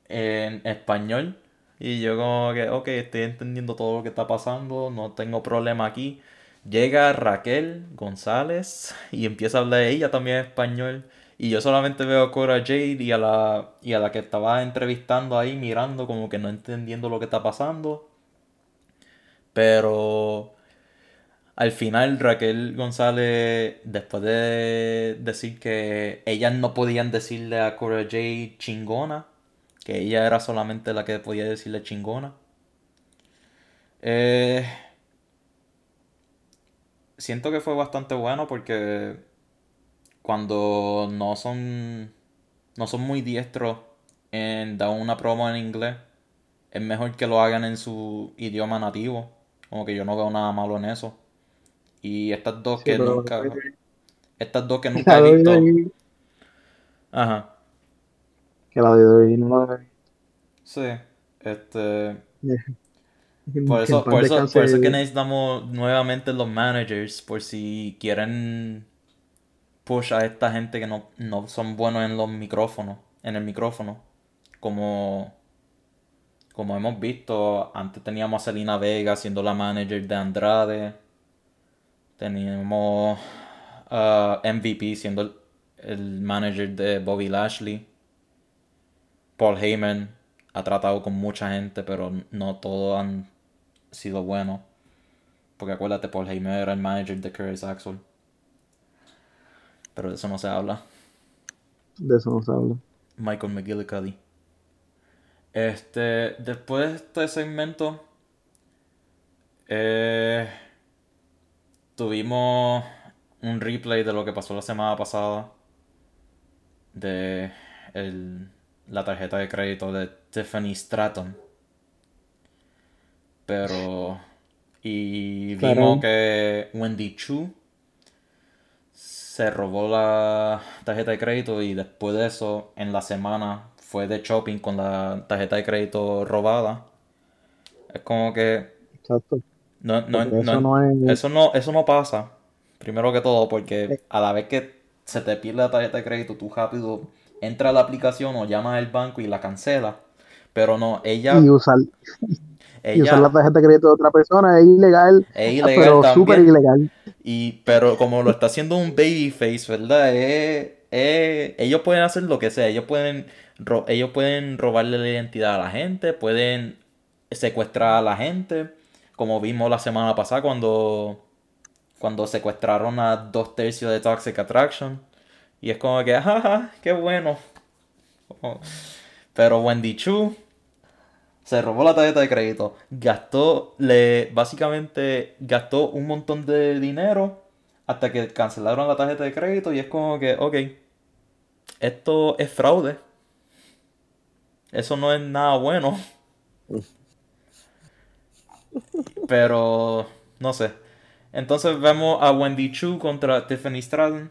en español y yo como que, ok, estoy entendiendo todo lo que está pasando, no tengo problema aquí. Llega Raquel González y empieza a hablar ella también español y yo solamente veo a Cora Jade y a la, y a la que estaba entrevistando ahí mirando como que no entendiendo lo que está pasando. Pero al final Raquel González, después de decir que ellas no podían decirle a Cora Jade chingona, que ella era solamente la que podía decirle chingona. eh, siento que fue bastante bueno porque cuando no son no son muy diestros en dar una promo en inglés, es mejor que lo hagan en su idioma nativo. Como que yo no veo nada malo en eso. Y estas dos Sí, que pero nunca. Estas dos que [laughs] nunca he visto. Ajá. que la WWE no la Sí. Este. [laughs] Por eso, por eso, por eso que necesitamos nuevamente los managers. Por si quieren push a esta gente que no, no son buenos en los micrófonos. En el micrófono. Como. Como hemos visto, antes teníamos a Selena Vega siendo la manager de Andrade. Teníamos MVP siendo el, el manager de Bobby Lashley. Paul Heyman ha tratado con mucha gente, pero no todos han sido buenos. Porque acuérdate, Paul Heyman era el manager de Curtis Axel. Pero de eso no se habla. De eso no se habla. Michael McGillicuddy. Este, después de este segmento, eh, tuvimos un replay de lo que pasó la semana pasada. De el, la tarjeta de crédito de Tiffany Stratton. Pero. Y vimos Claro. que Wendy Chu se robó la tarjeta de crédito y después de eso, en la semana, fue de shopping con la tarjeta de crédito robada. Es como que. Exacto. No, no, eso no es- eso no, eso no pasa. Primero que todo, porque a la vez que se te pierde la tarjeta de crédito, tú rápido entras a la aplicación o llamas al banco y la cancelas. Pero no, ella, Y usar, y ella usar la tarjeta de crédito de otra persona es ilegal, es ilegal pero súper ilegal. Y, pero como lo está haciendo un babyface, ¿verdad? Es- es- ellos pueden hacer lo que sea. Ellos pueden, ro- ellos pueden robarle la identidad a la gente, pueden secuestrar a la gente, como vimos la semana pasada cuando, cuando secuestraron a dos tercios de Toxic Attraction. Y es como que, [laughs] jaja, qué bueno. Pero Wendy Chu se robó la tarjeta de crédito, gastó, le, básicamente gastó un montón de dinero hasta que cancelaron la tarjeta de crédito y es como que, ok, esto es fraude. Eso no es nada bueno. [laughs] Pero, no sé. Entonces vemos a Wendy Chu contra Tiffany Stratton.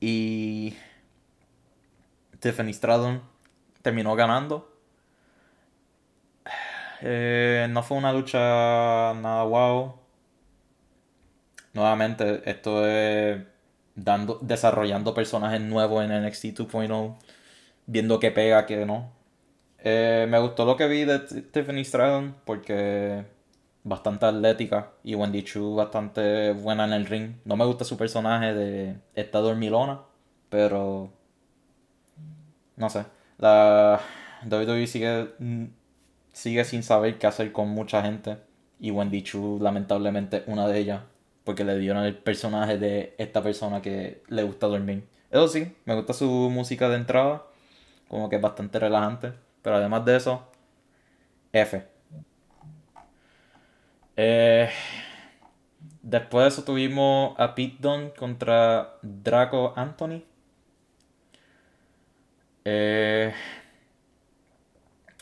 Y Tiffany Stratton terminó ganando. Eh, no fue una lucha nada wow. Nuevamente, esto es dando, desarrollando personajes nuevos en NXT 2.0, viendo qué pega, qué no. Eh, me gustó lo que vi de Tiffany Stratton porque bastante atlética y Wendy Chu bastante buena en el ring. No me gusta su personaje de esta dormilona, pero no sé. La WWE sigue, mm, sigue sin saber qué hacer con mucha gente. Y Wendy Chu, lamentablemente, una de ellas. Porque le dieron el personaje de esta persona que le gusta dormir. Eso sí, me gusta su música de entrada. Como que es bastante relajante. Pero además de eso, F. Eh, después de eso tuvimos a Pete contra Draco Anthony. Eh,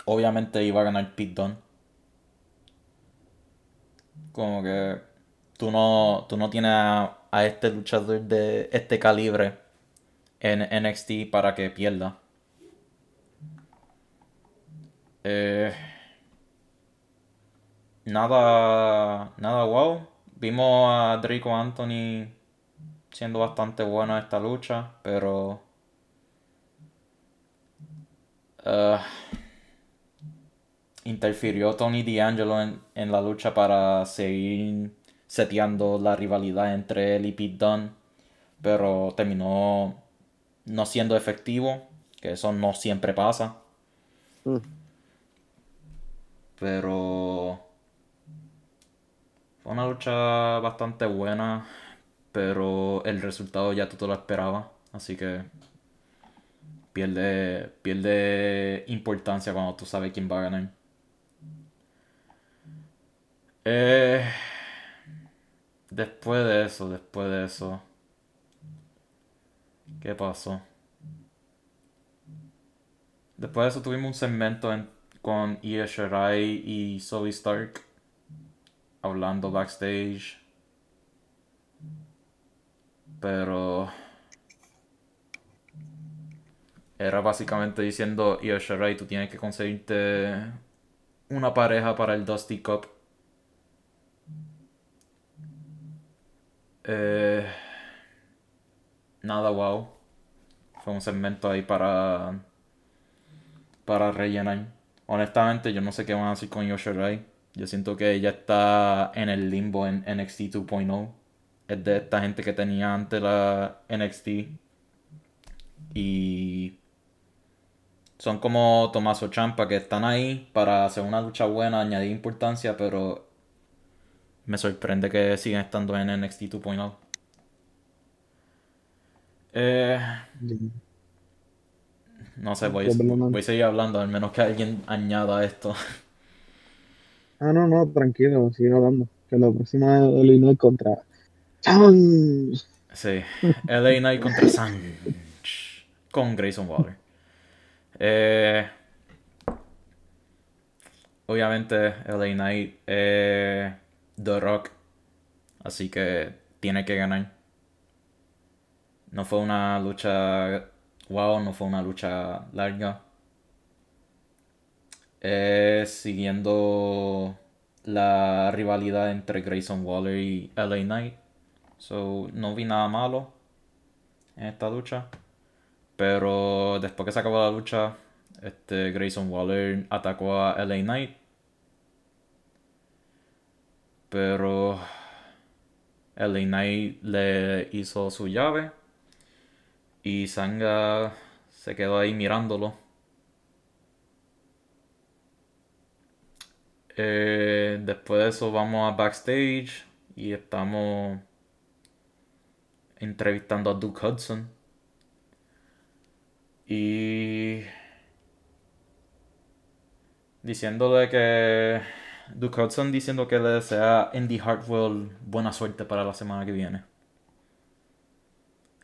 obviamente iba a ganar Pete Dunne. Como que tú no, tú no tienes a, a este luchador de este calibre en NXT para que pierda. Eh, nada, nada wow. Vimos a Draco Anthony siendo bastante bueno en esta lucha, pero eh, interfirió Tony D'Angelo en, en la lucha para seguir seteando la rivalidad entre él y Pete Dunne, pero terminó no siendo efectivo, que eso no siempre pasa. Mm. Pero fue una lucha bastante buena, pero el resultado ya tú te lo esperabas, así que pierde, pierde importancia cuando tú sabes quién va a ganar. Eh, después de eso, después de eso, ¿qué pasó? Después de eso tuvimos un segmento en- con Shirai y Zoe Stark hablando backstage. Pero era básicamente diciendo Shirai, tú tienes que conseguirte una pareja para el Dusty Cup. Eh, nada wow. Fue un segmento ahí para para rellenar. Honestamente, yo no sé qué van a hacer con Io Shirai. Yo siento que ella está en el limbo en NXT 2.0. Es de esta gente que tenía antes la NXT. Y son como Tomaso Champa que están ahí para hacer una lucha buena, añadir importancia, pero me sorprende que siguen estando en NXT 2.0. Eh, no sé, voy, Problema. voy a seguir hablando, al menos que alguien añada esto. [laughs] Ah, no, no, tranquilo, sigue hablando. Que lo próximo es Illinois contra ¡Chan! Sí, LA Knight contra Sanch con Grayson Waller. Eh, obviamente, LA Knight, eh, The Rock. Así que tiene que ganar. No fue una lucha wow, no fue una lucha larga. Eh, siguiendo la rivalidad entre Grayson Waller y LA Knight. So, no vi nada malo en esta lucha. Pero después que se acabó la lucha, este Grayson Waller atacó a LA Knight. Pero LA Knight le hizo su llave. Y Sanga se quedó ahí mirándolo. Eh, después de eso vamos a backstage y estamos entrevistando a Duke Hudson. Y diciéndole que Duke Hudson diciendo que le desea a Indy Hartwell buena suerte para la semana que viene.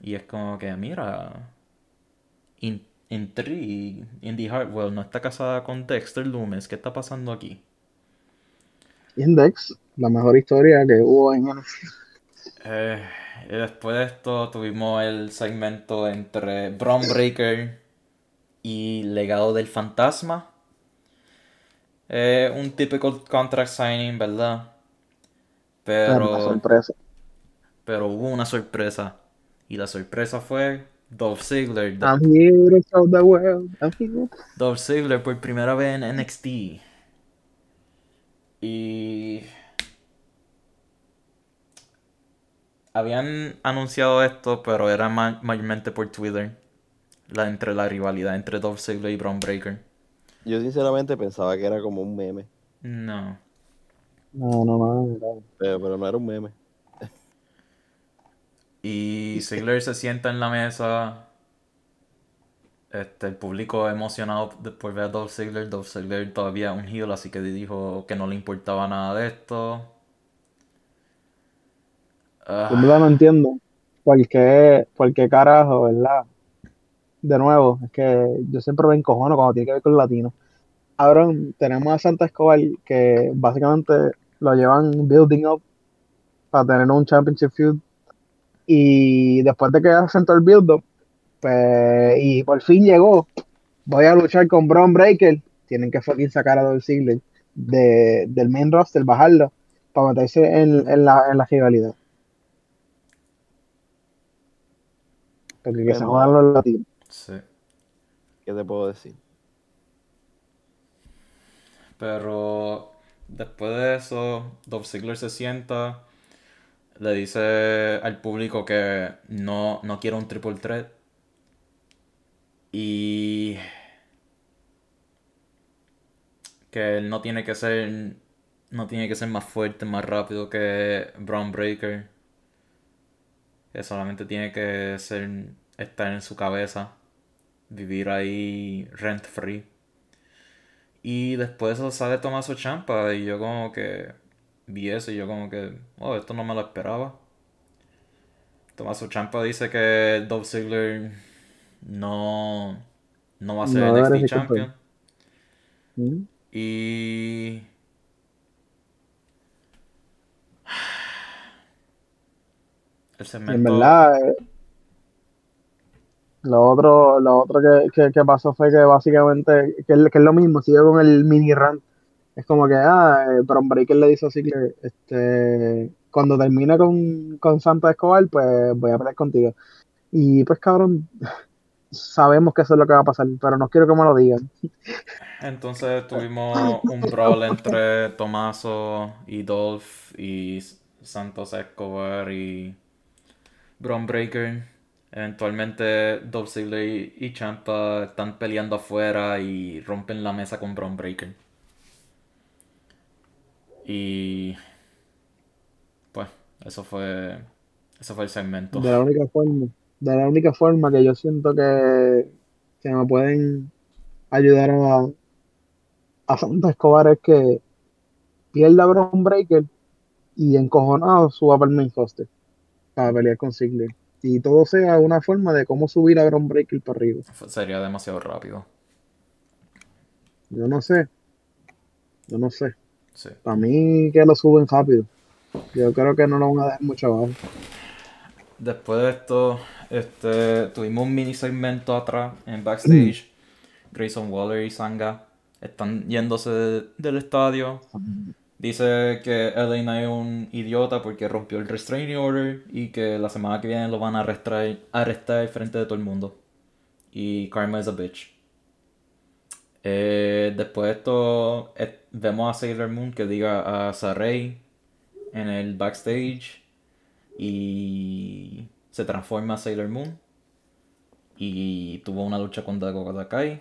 Y es como que, mira, in, Indy Hartwell no está casada con Dexter Loomis. ¿Qué está pasando aquí? Index, la mejor historia que hubo en eh, y después de esto tuvimos el segmento entre Braun Breaker y Legado del Fantasma. Eh, un típico contract signing, ¿verdad? Pero, sorpresa. pero hubo una sorpresa. Y la sorpresa fue Dolph Ziggler. I'm here to the world. Dolph Ziggler por primera vez en NXT. Y habían anunciado esto, pero era mayormente por Twitter. La, entre la rivalidad entre Dolph Ziggler y Braun Breaker. Yo sinceramente pensaba que era como un meme. No. No, no, no. Pero, pero no era un meme. [laughs] Y Ziggler se sienta en la mesa. Este, el público emocionado por ver a Dolph Ziggler. Dolph Ziggler todavía un heel, así que dijo que no le importaba nada de esto. Yo no entiendo. ¿Por qué, por qué carajo, verdad? De nuevo, es que yo siempre me encojono cuando tiene que ver con latino. Ahora tenemos a Santa Escobar que básicamente lo llevan building up para tener un championship feud y después de que todo el build-up, pues, y por fin llegó, voy a luchar con Braun Breaker. Tienen que fucking sacar a Dolph Ziggler de, del main roster, bajarlo, para meterse en, en, la, en la rivalidad. Porque que se jodan los latinos. Sí. ¿Qué te puedo decir? Pero después de eso, Dolph Ziggler se sienta le dice al público que no, no quiere un triple threat. Y que él no tiene que ser no tiene que ser más fuerte, más rápido que Brown Breaker. Que solamente tiene que ser estar en su cabeza, vivir ahí rent free. Y después sale Tomaso Champa y yo como que vi eso y yo como que, oh, esto no me lo esperaba. Tomás Champa dice que Dolph Ziggler no, no va a ser NXT Champion. ¿Mm? Y... El segmento... En verdad, lo otro, lo otro que, que, pasó fue que básicamente, que, es lo mismo, sigue con el mini rant es como que, ah, eh, Bron Breaker le dice así que, este, cuando termine con, con Santa Escobar, pues voy a pelear contigo. Y pues cabrón, sabemos que eso es lo que va a pasar, pero no quiero que me lo digan. Entonces tuvimos un brawl entre Tomaso y Dolph y Santos Escobar y Bron Breaker. Eventualmente Dolph Ziggler y Champa están peleando afuera y rompen la mesa con Bron Breaker. Y pues eso fue eso fue el segmento. De la única forma, de la única forma que yo siento que, que me pueden ayudar a, a Santa Escobar es que pierda Brown Breaker y encojonado suba para el main para pelear con Ziggler. Y todo sea una forma de cómo subir a Brown Breaker para arriba. Sería demasiado rápido. Yo no sé. Yo no sé. Sí. Para mí que lo suben rápido. Yo creo que no lo van a dejar mucho abajo. Después de esto, este, tuvimos un mini segmento atrás en backstage. [clears throat] Grayson Waller y Sanga están yéndose de- del estadio. Dice que Knight es un idiota porque rompió el restraining order y que la semana que viene lo van a arrestar, arrestar frente de todo el mundo. Y Karma is a bitch. Eh, después de esto, eh, vemos a Sailor Moon que diga a Saray en el backstage y se transforma a Sailor Moon y tuvo una lucha con Dakota Kai.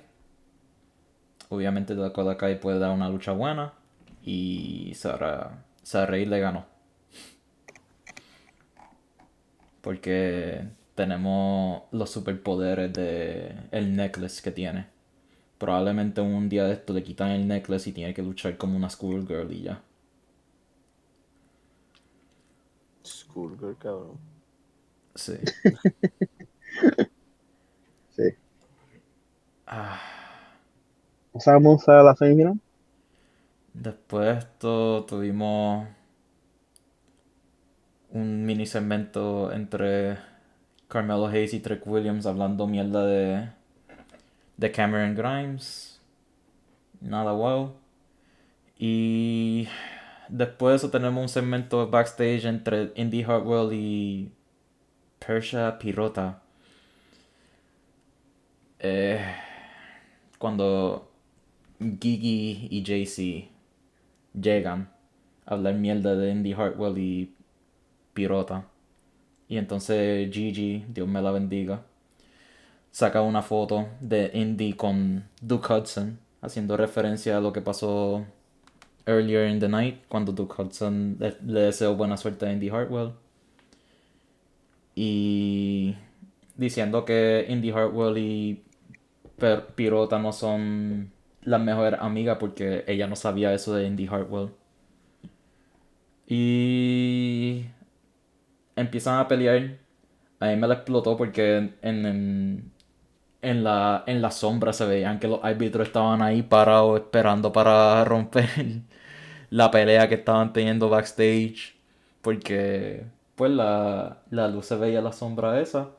Obviamente Dakota Kai puede dar una lucha buena y Sara, Saray le ganó. Porque tenemos los superpoderes de el necklace que tiene. Probablemente un día de esto le quitan el necklace y tiene que luchar como una schoolgirl y ya. Schoolgirl, cabrón. Sí. [laughs] Sí. Ah, ¿No sabemos a la semifinal? Después de esto tuvimos un mini segmento entre Carmelo Hayes y Trick Williams hablando mierda de, de Cameron Grimes. Nada wow. Y después de eso tenemos un segmento backstage entre Indy Hartwell y Persha Pirota. Eh, cuando Gigi y JC llegan a hablar mierda de Indy Hartwell y Pirota. Y entonces Gigi, Dios me la bendiga, saca una foto de Indy con Duke Hudson, haciendo referencia a lo que pasó earlier in the night, cuando Duke Hudson le, deseó buena suerte a Indy Hartwell. Y diciendo que Indy Hartwell y Pirota no son las mejores amigas porque ella no sabía eso de Indy Hartwell. Y empiezan a pelear. A mí me la explotó porque en, en, en la, en la sombra se veían que los árbitros estaban ahí parados esperando para romper [laughs] la pelea que estaban teniendo backstage. Porque pues la, la luz se veía la sombra esa.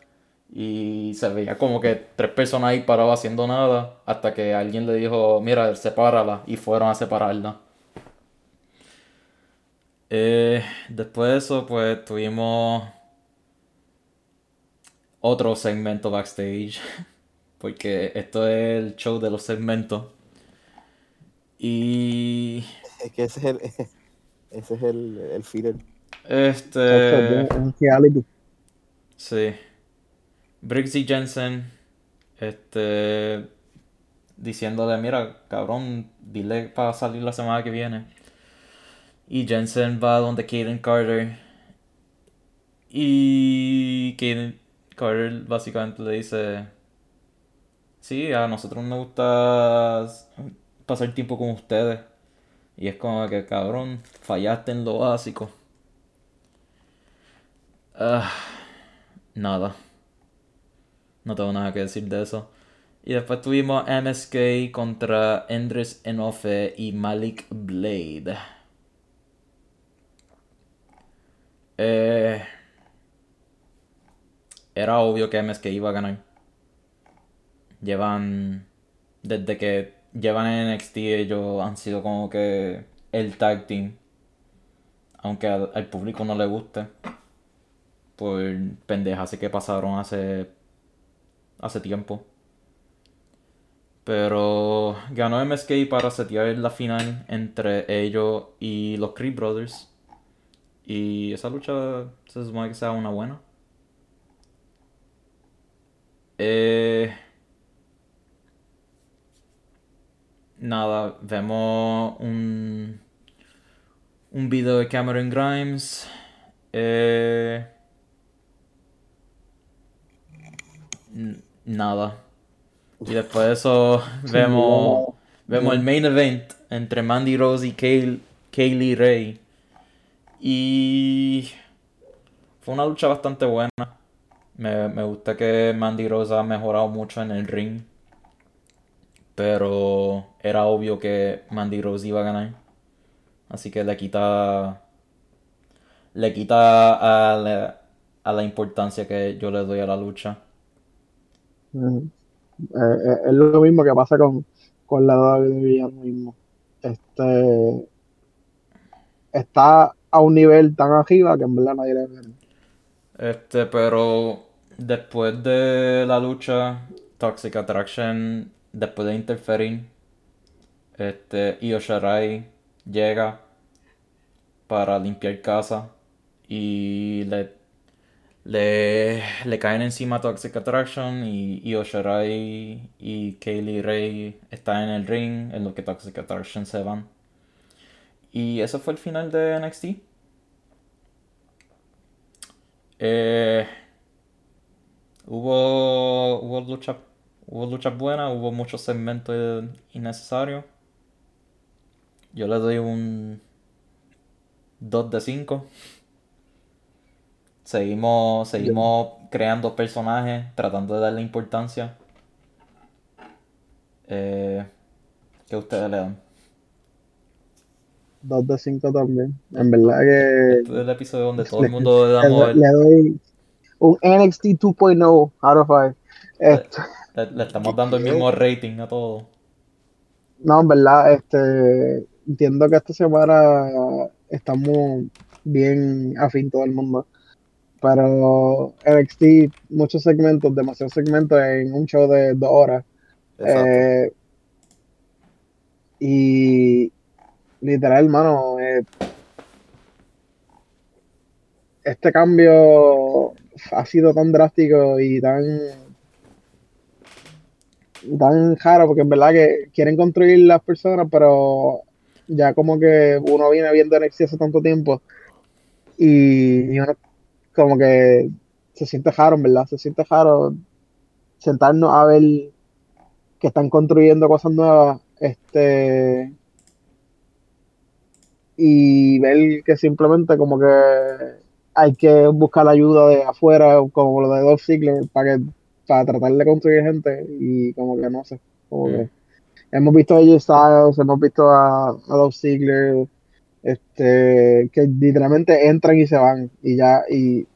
Y se veía como que tres personas ahí paradas haciendo nada. Hasta que alguien le dijo, mira, sepárala. Y fueron a separarla. Eh, después de eso, pues tuvimos otro segmento backstage. [laughs] Porque esto es el show de los segmentos. Y Es que ese es el, [laughs] ese es el, el feeder. este... Es un reality. Sí. Y Jensen, este, diciéndole, mira, cabrón, dile para salir la semana que viene. Y Jensen va donde Kaden Carter. Y Kaden Carter básicamente le dice, sí, a nosotros nos gusta pasar tiempo con ustedes. Y es como que, cabrón, fallaste en lo básico. Ah, nada. No tengo nada que decir de eso. Y después tuvimos MSK contra Endres Enofe y Malik Blade. Eh, era obvio que MSK iba a ganar. Llevan. Desde que llevan en NXT, ellos han sido como que el tag team. Aunque al, público no le guste. Por pendejas que pasaron hace hace tiempo. Pero ganó MSK para setear la final entre ellos y los Creed Brothers. Y esa lucha se supone que sea una buena. Eh, nada, vemos un, un video de Cameron Grimes. Eh, nada. Y después de eso vemos, vemos el main event entre Mandy Rose y Kay- Kaylee Ray. Y fue una lucha bastante buena. Me, me gusta que Mandy Rose ha mejorado mucho en el ring. pero era obvio que Mandy Rose iba a ganar. Así que le quita. Le quita a la, a la importancia que yo le doy a la lucha. Eh, eh, es lo mismo que pasa con, con la WWE mismo. Este está a un nivel tan arriba que en verdad nadie le gana. Este, pero después de la lucha, Toxic Attraction, después de interferir, este, Io llega para limpiar casa y le, le, le caen encima Toxic Attraction y Io Shirai y Kaylee Ray están en el ring en lo que Toxic Attraction se van. Y eso fue el final de NXT. Eh, hubo, hubo lucha, hubo luchas buenas, hubo muchos segmentos innecesarios. Yo le doy un 2 de 5. Seguimos, seguimos creando personajes, tratando de darle importancia. Eh, ¿Qué ustedes le dan? 2 de 5 también. En verdad que Este es el episodio donde todo el mundo le damos el- le doy un NXT 2.0 out of 5. Este, le, le estamos dando el mismo rating a todo. no, en verdad, este, entiendo que esta semana estamos bien afín todo el mundo. Pero NXT, muchos segmentos, demasiados segmentos en un show de dos horas. Eh, y literal, hermano, eh, este cambio ha sido tan drástico y tan tan raro porque en verdad que quieren construir las personas, pero ya como que uno viene viendo NXT hace tanto tiempo y, y uno como que se siente raro, verdad, se siente raro sentarnos a ver que están construyendo cosas nuevas, este y ver que simplemente como que hay que buscar ayuda de afuera, como lo de Dolph Ziggler, para que para tratar de construir gente y como que no sé, como Mm. que hemos visto a AJ Styles, hemos visto a, a Dolph Ziggler, este, que literalmente entran y se van y ya y,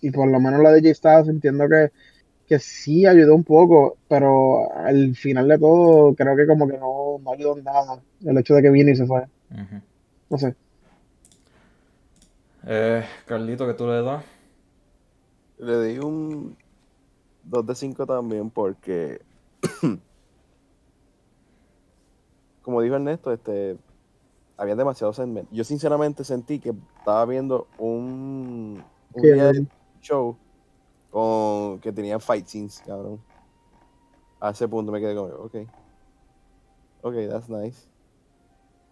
y por lo menos la de AJ Styles entiendo que que sí ayudó un poco, pero al final de todo creo que como que no, no ayudó en nada el hecho de que vino y se fue. No sé. Eh, Carlito, ¿qué tú le das? Le di un 2 de 5 también porque, [clears throat] como dijo Ernesto, este, había demasiados segmentos. Yo sinceramente sentí que estaba viendo un, show con, que tenía fight scenes, cabrón. A ese punto me quedé como, ok. Ok, that's nice.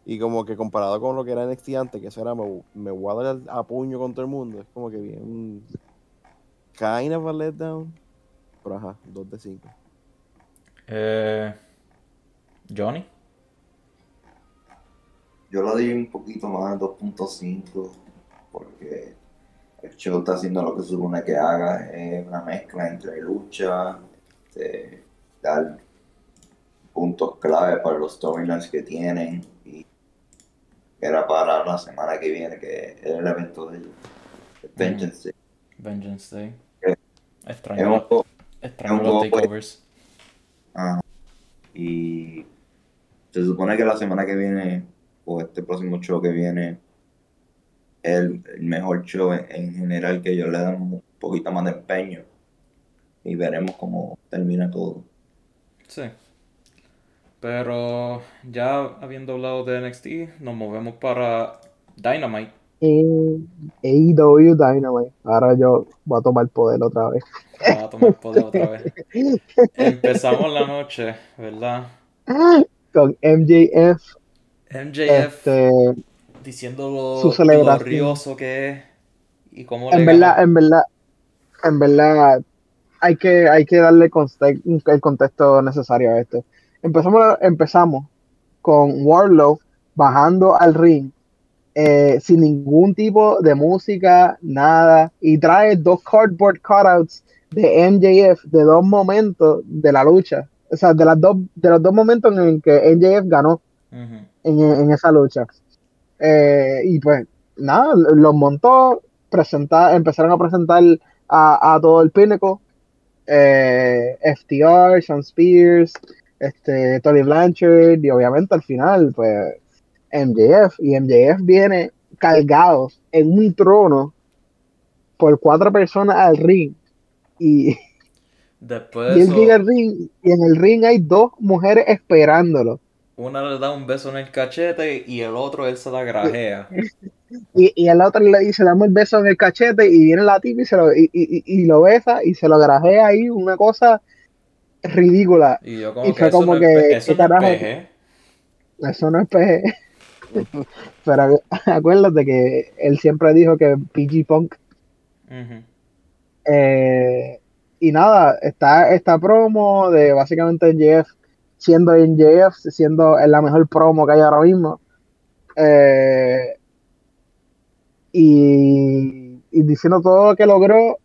Y como que comparado con lo que era NXT antes, que eso era me, me voy a dar a puño con todo el mundo, es como que bien kind of a letdown. Pero ajá, 2 de 5. Eh, Johnny. Yo le di un poquito más, 2.5, porque el show está haciendo lo que supone que haga, es una mezcla entre lucha, este, dar puntos clave para los storylines que tienen, y era para la semana que viene, que es el evento de ellos, el Vengeance Day. Vengeance Day. Eh, Extraño, Es un los- poco- extraño es un los poco- takeovers. Ajá. Y se supone que la semana que viene, o este próximo show que viene, es el, el mejor show en, en general, que ellos le dan un poquito más de empeño. Y veremos cómo termina todo. Sí. Pero ya habiendo hablado de NXT, nos movemos para Dynamite. Eh, AEW Dynamite. Ahora yo voy a tomar poder otra vez. Va a tomar poder otra vez. [laughs] Empezamos la noche, ¿verdad? Con MJF, MJF este, diciendo lo su celebración. glorioso que es y cómo en verdad, en verdad, en verdad, hay que, hay que darle el contexto necesario a esto. Empezamos, empezamos con Warlow bajando al ring eh, sin ningún tipo de música, nada, y trae dos cardboard cutouts de MJF de dos momentos de la lucha. o sea, de, las dos, de los dos momentos en que MJF ganó En, en esa lucha. Eh, y pues nada, los montó, presentar, empezaron a presentar a, a todo el Pinnacle, eh, FTR, Sean Spears, este, Tony Blanchard y obviamente al final pues MJF y MJF viene cargado en un trono por cuatro personas al ring. Y, Después y llega al ring y en el ring hay dos mujeres esperándolo una le da un beso en el cachete y el otro él se la grajea. [laughs] Y, y el otro le dice, dame el beso en el cachete y viene la tipa y, se lo, y, y, y lo besa y se lo grajea ahí, una cosa ridícula. Y yo como Y que fue eso como no que, eso ¿qué no es peje. Eso no es PG. [laughs] Pero [laughs] acuérdate que él siempre dijo que PG Punk. Eh, y nada, está esta promo de básicamente NJF siendo NJF, siendo la mejor promo que hay ahora mismo. Eh, y, y diciendo todo lo que logró.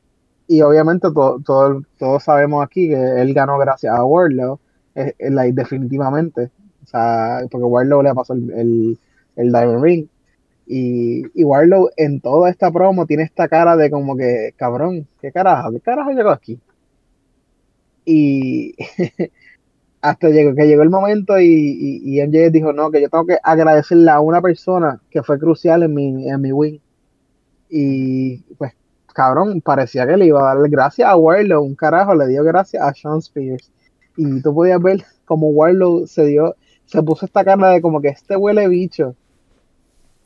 Y obviamente to- todo- todos sabemos aquí que él ganó gracias a Wardlow, eh, eh, definitivamente. O sea, porque Wardlow le pasó el, el, el Diamond Ring. Y, y Warlow en toda esta promo tiene esta cara de como que, cabrón, ¿qué carajo? ¿Qué carajo llegó aquí? Y [laughs] hasta llegó, que llegó el momento y, y, y MJF dijo, no, que yo tengo que agradecerle a una persona que fue crucial en mi, en mi win. Y pues, cabrón, parecía que le iba a darle gracias a Warlow, un carajo, le dio gracias a Sean Spears. Y tú podías ver como Warlow se dio, se puso esta cara de como que este huele bicho.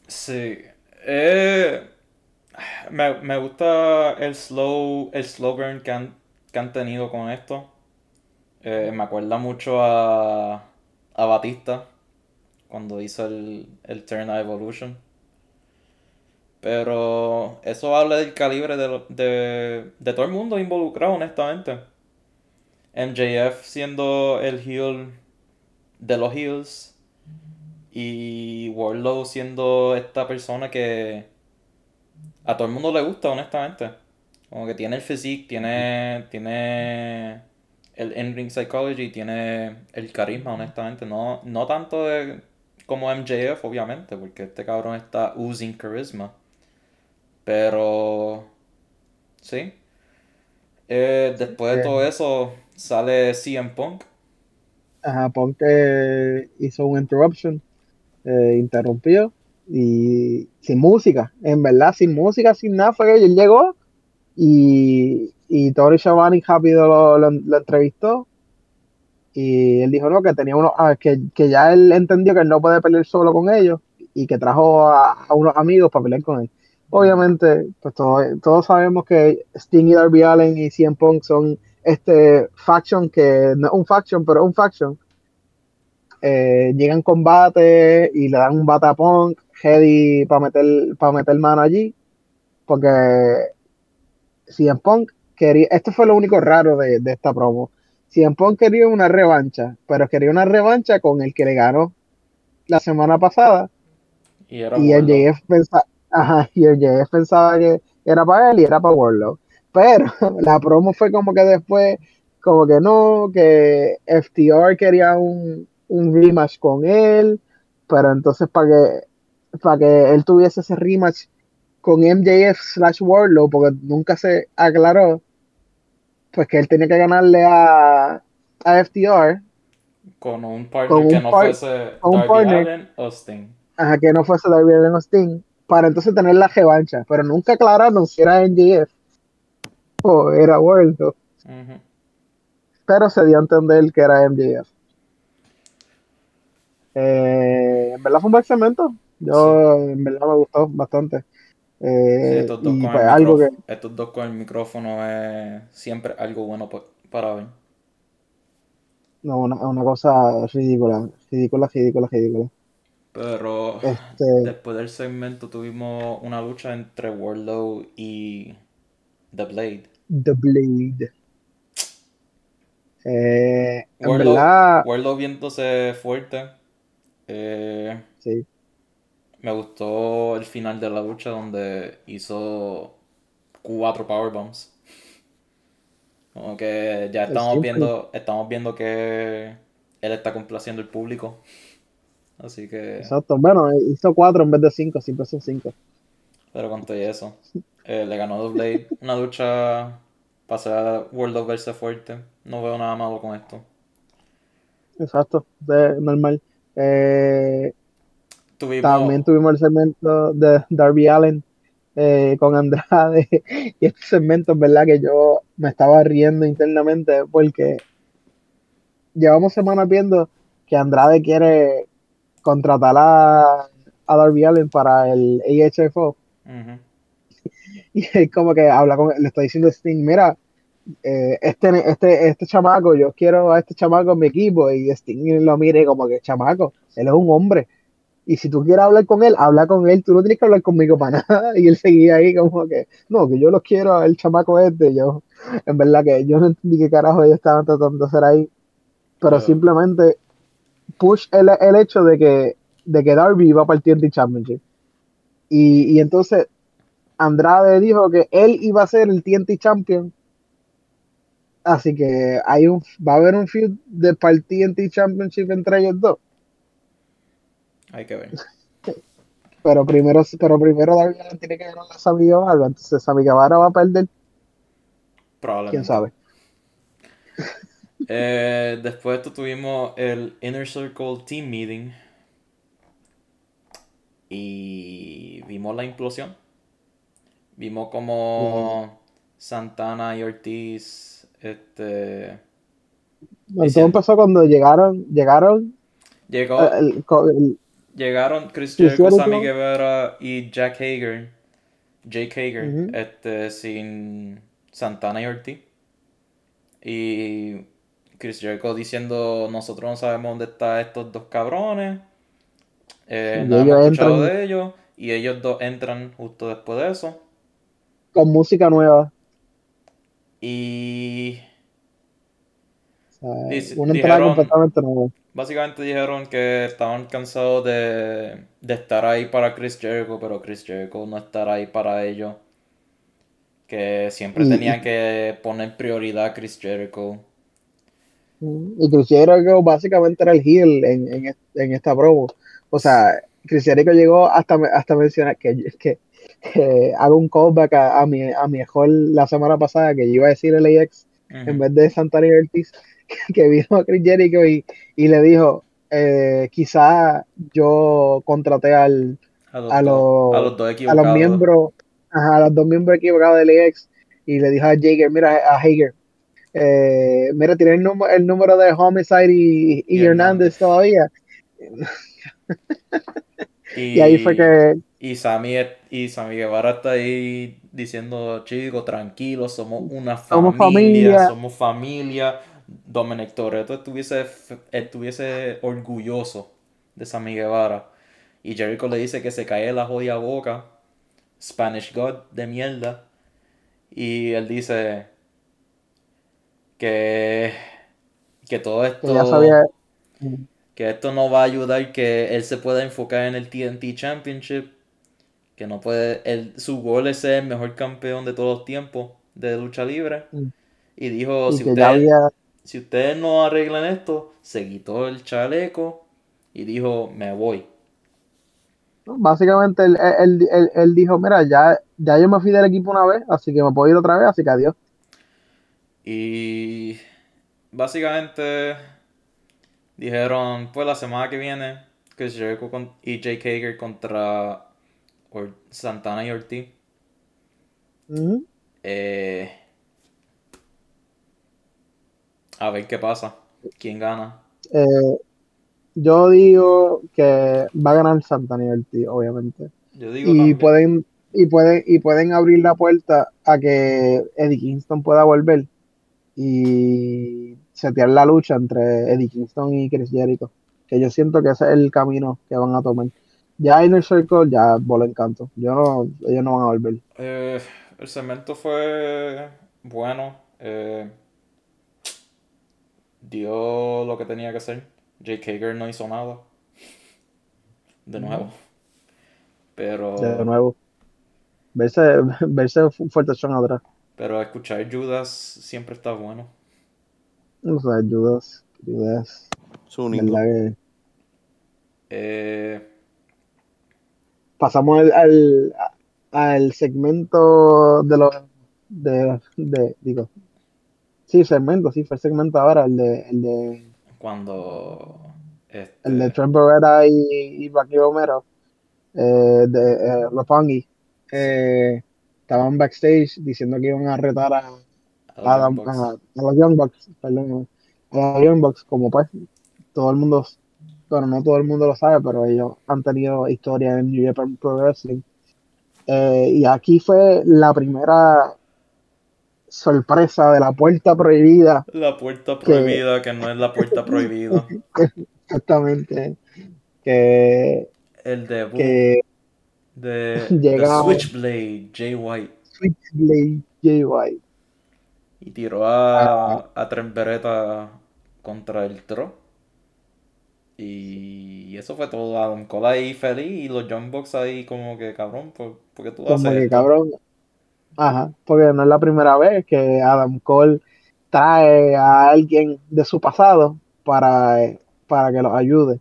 Sí. Eh, me, me gusta el slow, el slow burn que han, que han tenido con esto. Eh, me acuerda mucho a, a Batista cuando hizo el, el Turn Evolution. Pero eso habla del calibre de, de, de todo el mundo involucrado, honestamente. MJF siendo el heel de los heels. Y Warlow siendo esta persona que a todo el mundo le gusta, honestamente. Como que tiene el physique, tiene, tiene el in-ring psychology, tiene el carisma, honestamente. No, no tanto de, como MJF, obviamente, porque este cabrón está oozing charisma. Pero, sí. Eh, después de todo eso, sale CM Punk. Ajá, Punk eh, hizo un interruption, eh, interrumpió y sin música, en verdad, sin música, sin nada, fue que él llegó y, y Tony Schiavone rápido lo, entrevistó y él dijo no, que tenía unos, ah, que, ya él entendió que él no puede pelear solo con ellos y que trajo a, unos amigos para pelear con él. Obviamente, pues todo- todos sabemos que Sting y Darby Allin y CM Punk son este faction que no un faction, pero un faction. Eh, llegan combate y le dan un bate a Punk, Heady para meter, para meter mano allí, porque CM Punk quería, esto fue lo único raro de, de esta promo. CM Punk quería una revancha, pero quería una revancha con el que le ganó la semana pasada Y era y el Warlow. JF pensaba, ajá, [laughs] y pensaba que era para él y era para Warlow. Pero [laughs] la promo fue como que después, como que no, que FTR quería un, un rematch con él, pero entonces para que, para que él tuviese ese rematch con MJF slash Warlow, porque nunca se aclaró, pues que él tenía que ganarle a, a FTR, Con un partner Con que un no par- fuese con un Darby partner. Allin o Sting. ajá, que no fuese Darby Allin o Sting, para entonces tener la revancha, pero nunca aclararon si era MJF o era Ujú. pero se dio a entender que era MJF. Eh, en verdad fue un buen segmento, yo en verdad me gustó bastante. Sí, Eh, estos dos y con pues algo que, estos dos con el micrófono es siempre algo bueno pa- para ver. no, una, una cosa ridícula, ridícula, ridícula, ridícula. Pero Este, después del segmento tuvimos una lucha entre Warlow y The Blade. The Blade. Eh, en Warlow, verdad, Warlow viéndose fuerte. Eh, sí. Me gustó el final de la lucha donde hizo cuatro powerbombs. Como que ya estamos viendo, estamos viendo que él está complaciendo al público. Así que. Exacto. Bueno, hizo cuatro en vez de cinco, siempre son cinco. Pero con todo eso. Eh, le ganó Blade. Una lucha para ser World of verse fuerte. No veo nada malo con esto. Exacto, de, normal. Eh, También tuvimos el segmento de Darby Allen eh, con Andrade. [laughs] y este segmento, verdad, que yo me estaba riendo internamente porque llevamos semanas viendo que Andrade quiere contratar a, a Darby Allen para el AHFO. [laughs] Y es como que habla con, le está diciendo a Sting, mira, eh, este, este, este chamaco, yo quiero a este chamaco en mi equipo, y Sting lo mire como que chamaco, él es un hombre. Y si tú quieres hablar con él, habla con él, tú no tienes que hablar conmigo para [laughs] nada. Y él seguía ahí como que, no, que yo los quiero, el chamaco este, yo, en verdad que yo no entendí qué carajo ellos estaban tratando de hacer ahí. Pero simplemente push el, el, hecho de que, de que Darby iba para el TNT Championship. Y, y entonces Andrade dijo que él iba a ser el TNT Champion. Así que hay un, va a haber un feud de para el TNT Championship entre ellos dos. Hay que ver. pero primero, pero primero Darby tiene que ganar a Sammy Guevara, entonces Sammy Guevara va a perder. Probablemente. ¿Quién sabe? Eh, después de esto tuvimos el Inner Circle Team Meeting. Y vimos la implosión. Vimos como Santana y Ortiz. Este. todo empezó cuando llegaron. Llegaron. Llegó. Eh, llegaron Chris Jericho, Sammy Guevara y Jack Hager. Jake Hager. Este. Sin Santana y Ortiz. Y Chris Jericho diciendo, nosotros no sabemos dónde están estos dos cabrones. Eh, no hemos escuchado de ellos. Y ellos dos entran justo después de eso. Con música nueva. Y... una entrada completamente nueva. Básicamente dijeron que estaban cansados de, de estar ahí para Chris Jericho, pero Chris Jericho no estará ahí para ellos. Que siempre tenían que poner prioridad a Chris Jericho. Y Chris Jericho básicamente era el heel en, en, esta promo. O sea, Chris Jericho llegó hasta, hasta mencionar que, que, que hago un callback a, mi, a mi mejor la semana pasada que yo iba a decir LAX en vez de Santana y Ortiz, [laughs] que, vino a Chris Jericho y, y le dijo, eh, quizá yo contraté al, a, los, a, los, dos a los miembros, a los dos miembros equivocados de LAX y le dijo a Jager, mira, a Hager, eh, mira, tiene el, el, número de Homicide y, y, Hernández todavía. Y, ahí fue que. Y Sammy, y Sammy Guevara está ahí diciendo, chicos, tranquilos, somos una familia, somos familia. Dominic Toretto estuviese, estuviese orgulloso de Sammy Guevara. Y Jericho le dice que se cae la jodida boca. Spanish God de mierda. Y él dice, que, que todo esto... Que esto no va a ayudar que él se pueda enfocar en el TNT Championship. Que no puede... El, su gol es ser el mejor campeón de todos los tiempos de lucha libre. Mm. Y dijo, si, ustedes, si ustedes no arreglan esto, se quitó el chaleco y dijo, me voy. Básicamente él, él, dijo, mira, ya, ya yo me fui del equipo una vez, así que me puedo ir otra vez, así que adiós. Y básicamente dijeron, pues la semana que viene, Chris Jericho y Jake Hager contra Santana y Ortiz. Eh, a ver qué pasa. ¿Quién gana? Eh, yo digo que va a ganar Santana y Ortiz, obviamente. Yo digo y pueden y pueden y pueden abrir la puerta a que Eddie Kingston pueda volver y setear la lucha entre Eddie Kingston y Chris Jericho. Que yo siento que ese es el camino que van a tomar. Ya Inner Circle ya voló encanto. Yo no, ellos no van a volver. Eh, el segmento fue bueno. Eh, dio lo que tenía que hacer. Jake Hager no hizo nada. De nuevo. Pero. De nuevo. Verse, [laughs] verse fuerte atrás. Pero escuchar Judas siempre está bueno. O sea, Judas, Judas, Es único. ¿verdad que Eh, pasamos al, al, al segmento de los de, de digo sí segmento sí fue el segmento ahora el de el de cuando. Este, el de Trent Barrera y, y Rocky Romero eh, de eh, Roppongi, eh, estaban backstage diciendo que iban a retar a, a los Adam, Young Bucks. a, a los Young Bucks perdón a los Young Bucks como pues todo el mundo bueno no todo el mundo lo sabe pero ellos han tenido historia en New Japan Pro Wrestling Eh, y aquí fue la primera sorpresa de la puerta prohibida La puerta prohibida, que no es la puerta prohibida. [laughs] exactamente que, El debut que de, Switchblade, Jay White. Switchblade Jay White Y tiró a, a Trent Beretta contra el Tro. Y eso fue todo. Adam Cole ahí feliz y los Young Bucks ahí como que cabrón, ¿por, por qué tú haces como que esto? cabrón ajá porque no es la primera vez que Adam Cole trae a alguien de su pasado para, para que los ayude.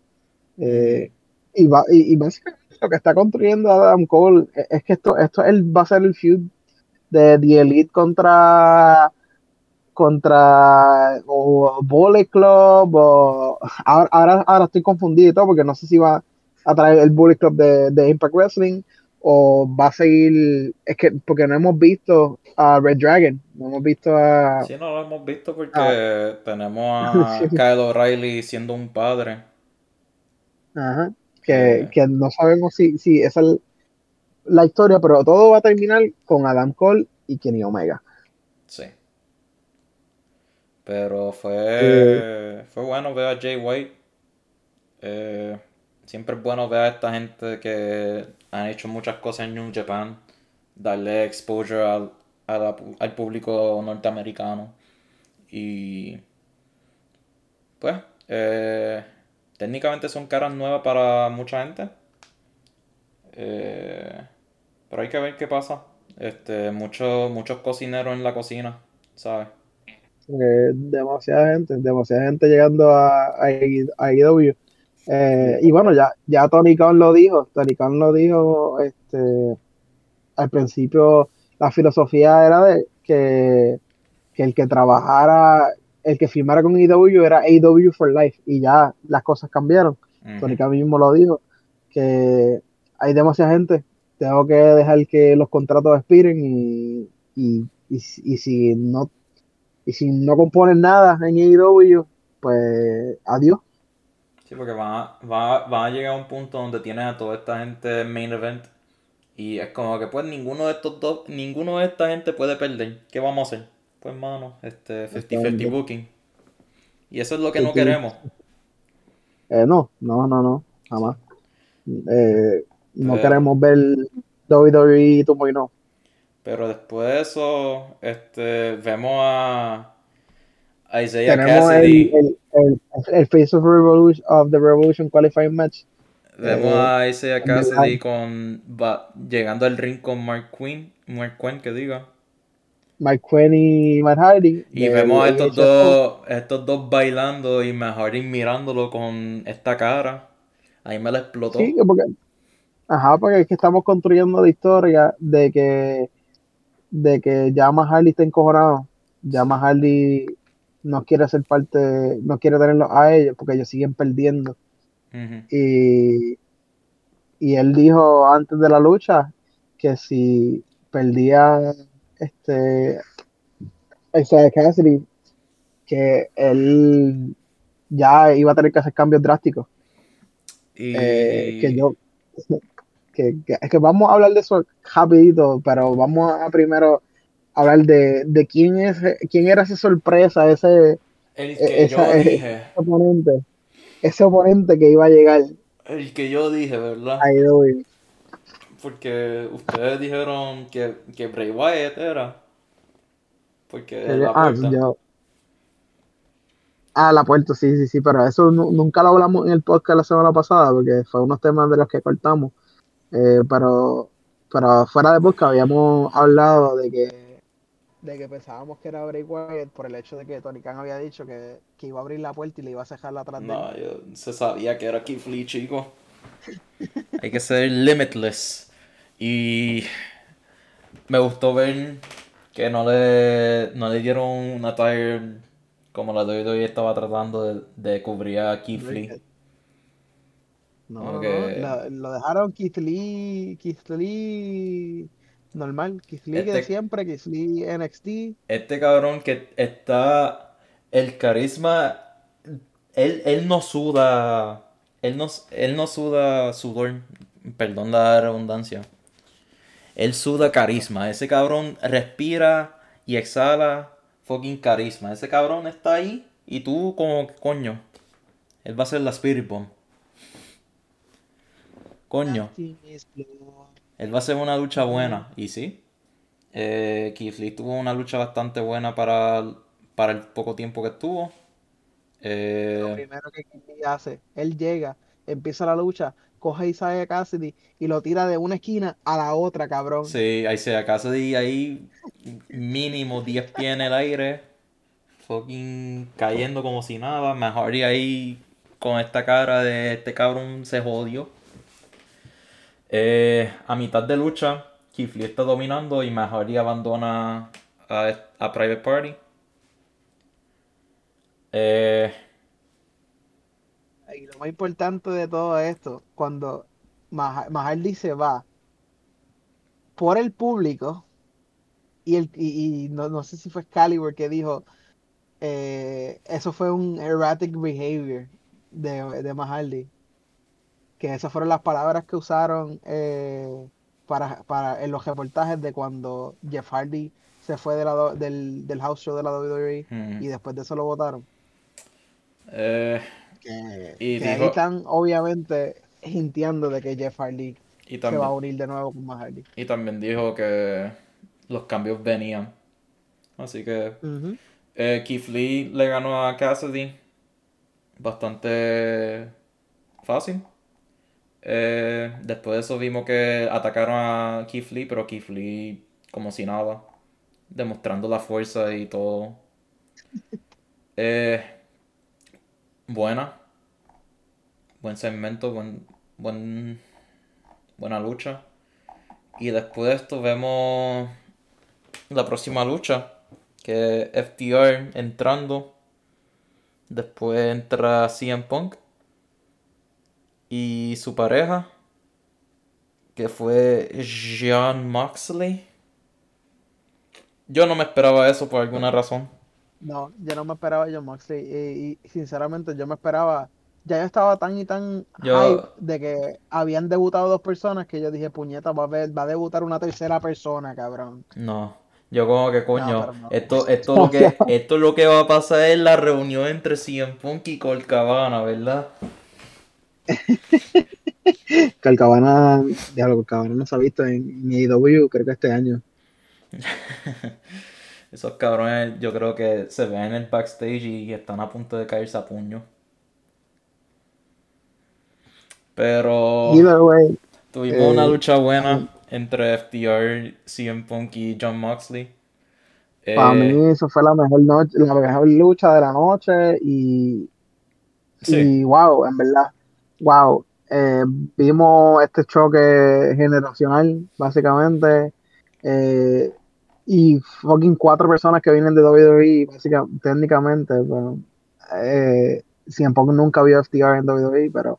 Eh, y, va, y, y básicamente lo que está construyendo Adam Cole es, es que esto, esto él va a ser el feud de The Elite contra contra o Bullet Club o ahora, ahora, ahora estoy confundido y todo porque no sé si va a traer el Bullet Club de, de Impact Wrestling o va a seguir es que porque no hemos visto a Red Dragon no hemos visto a Sí, no lo hemos visto porque Ah. tenemos a. [laughs] Kyle O'Reilly siendo un padre. Ajá, que, Eh. que no sabemos si, si esa es la historia, pero todo va a terminar con Adam Cole y Kenny Omega. Sí. Pero fue, fue bueno ver a Jay White. Eh, siempre es bueno ver a esta gente que han hecho muchas cosas en New Japan. Darle exposure al, al público norteamericano. Y pues, eh, técnicamente son caras nuevas para mucha gente. Eh, pero hay que ver qué pasa. Este, muchos, muchos cocineros en la cocina, ¿sabes? Eh, demasiada gente, demasiada gente llegando a, a, a AEW. Eh, y bueno, ya, ya Tony Khan lo dijo, Tony Khan lo dijo este, al principio, la filosofía era de que, que el que trabajara, el que firmara con AEW era AEW for life y ya las cosas cambiaron. Ujú. Tónica mismo lo dijo, que hay demasiada gente, tengo que dejar que los contratos expiren y, y, y, y si no y si no componen nada en AEW, pues adiós. Sí, porque van a, va, van a llegar a un punto donde tienes a toda esta gente en main event. Y es como que pues ninguno de estos dos, ninguno de esta gente puede perder. ¿Qué vamos a hacer? Pues mano, este 50-50 Exactamente. booking. Y eso es lo que no queremos. Eh, no, no, no, no, jamás. Eh, no Pero- queremos ver WWE 2.0. Pero después de eso, este, vemos a Isaiah Tenemos Cassidy. el, el, el, el Face of, Revolution, of the Revolution Qualifying Match. Vemos eh, a Isaiah Cassidy con va- llegando al ring con Mark Quinn, Mark Quinn que diga. Mike Quinn y Matt Hardy. Y vemos a estos dos, estos dos bailando y Matt Hardy mirándolo con esta cara. Ahí me la explotó. Sí, porque, ajá, porque es que estamos construyendo la historia de que, de que ya Matt Hardy está encojonado. Ya Matt Hardy no quiere ser parte, no quiere tenerlos a ellos porque ellos siguen perdiendo. Y, y él dijo antes de la lucha que si perdía este Isaiah Cassidy, que él ya iba a tener que hacer cambios drásticos. Y Eh, que yo [laughs] que, que- es que vamos a hablar de eso rapidito, pero vamos a primero hablar de, de quién es quién era esa sorpresa, ese, el que esa- yo eh, dije, oponente, ese oponente que iba a llegar el que yo dije, ¿verdad? Porque ustedes dijeron que, que Bray Wyatt era. Porque Que- la ah, yo- Ah, la puerta, sí, sí, sí, pero eso nu- nunca lo hablamos en el podcast la semana pasada, porque fue unos temas de los que cortamos. Eh, pero, pero fuera de podcast habíamos hablado de que de que pensábamos que era Bray Wyatt por el hecho de que Tony Khan había dicho que, que iba a abrir la puerta y le iba a cerrar atrás de él. No, yo se sabía que era Keith Lee, chico. [laughs] Hay que ser limitless. Y me gustó ver que no le, no le dieron una tire como la WWE estaba tratando de, de cubrir a Keith Lee. No, no, la- lo dejaron Keith Lee, Keith Lee normal, Lee que de Este- siempre, Lee NXT. Este cabrón que está. El carisma. Él, él no suda. Él no, él no suda sudor. Perdón la redundancia. Él suda carisma. Ese cabrón respira y exhala fucking carisma. Ese cabrón está ahí y tú como que, coño. Él va a ser la Spirit Bomb. Coño. Él va a hacer una lucha buena. Y sí. Eh, Keith Lee tuvo una lucha bastante buena para, para el poco tiempo que estuvo. Lo Eh, primero que Keith Lee hace, él llega, empieza la lucha, coge a Isaiah Cassidy y lo tira de una esquina a la otra, cabrón. sí, acaso de ahí mínimo 10 pies en el aire. Fucking cayendo como si nada. Mejor y ahí con esta cara de este cabrón se jodió. Eh, a mitad de lucha, Lee está dominando y Mahari abandona a, Private Party. Eh, Y lo más importante de todo esto, cuando Mah- Mahardy se va por el público, y, el, y no, no sé si fue Excalibur que dijo, eh, eso fue un erratic behavior de, de Mahardy. Que esas fueron las palabras que usaron eh, para, para, en los reportajes de cuando Jeff Hardy se fue de la do- del, del house show de la WWE hmm, y después de eso lo votaron. eh, Que, Y que ahí están obviamente hintiendo de que Jeff Hardy y se va a unir de nuevo con Matt Hardy. y también dijo que los cambios venían. Así que eh, Keith Lee le ganó a Cassidy bastante fácil. Eh, después de eso vimos que atacaron a Keith Lee, pero Keith Lee como si nada, demostrando la fuerza y todo. [laughs] Eh, buena, buen segmento, buen, buen, buena lucha. Y después de esto vemos la próxima lucha, que FTR entrando. Después entra CM Punk y su pareja, que fue John Moxley. Yo no me esperaba eso por alguna razón. No, yo no me esperaba a John Moxley y, y sinceramente yo me esperaba, ya yo estaba tan y tan Yo- hype de que habían debutado dos personas que yo dije, puñeta, va a, ver, va a debutar una tercera persona, cabrón. No, yo como que coño, no. esto, esto, [laughs] lo que, esto lo que va a pasar es la reunión entre CM Punk y Colt Cabana, ¿verdad? [laughs] Calcabana, diablo, Calcabana no se ha visto en, AEW, creo que este año. [laughs] Esos cabrones yo creo que se ven en el backstage y están a punto de caerse a puño. Pero way, tuvimos eh, una lucha buena entre FTR, CM Punk y John Moxley. Eh, para mí eso fue la mejor noche, la mejor lucha de la noche y, Sí. y wow, en verdad, wow. Eh, vimos este choque generacional, básicamente, eh, y fucking cuatro personas que vienen de WWE, básicamente, técnicamente, bueno, eh, Punk nunca vio FTR en WWE, pero,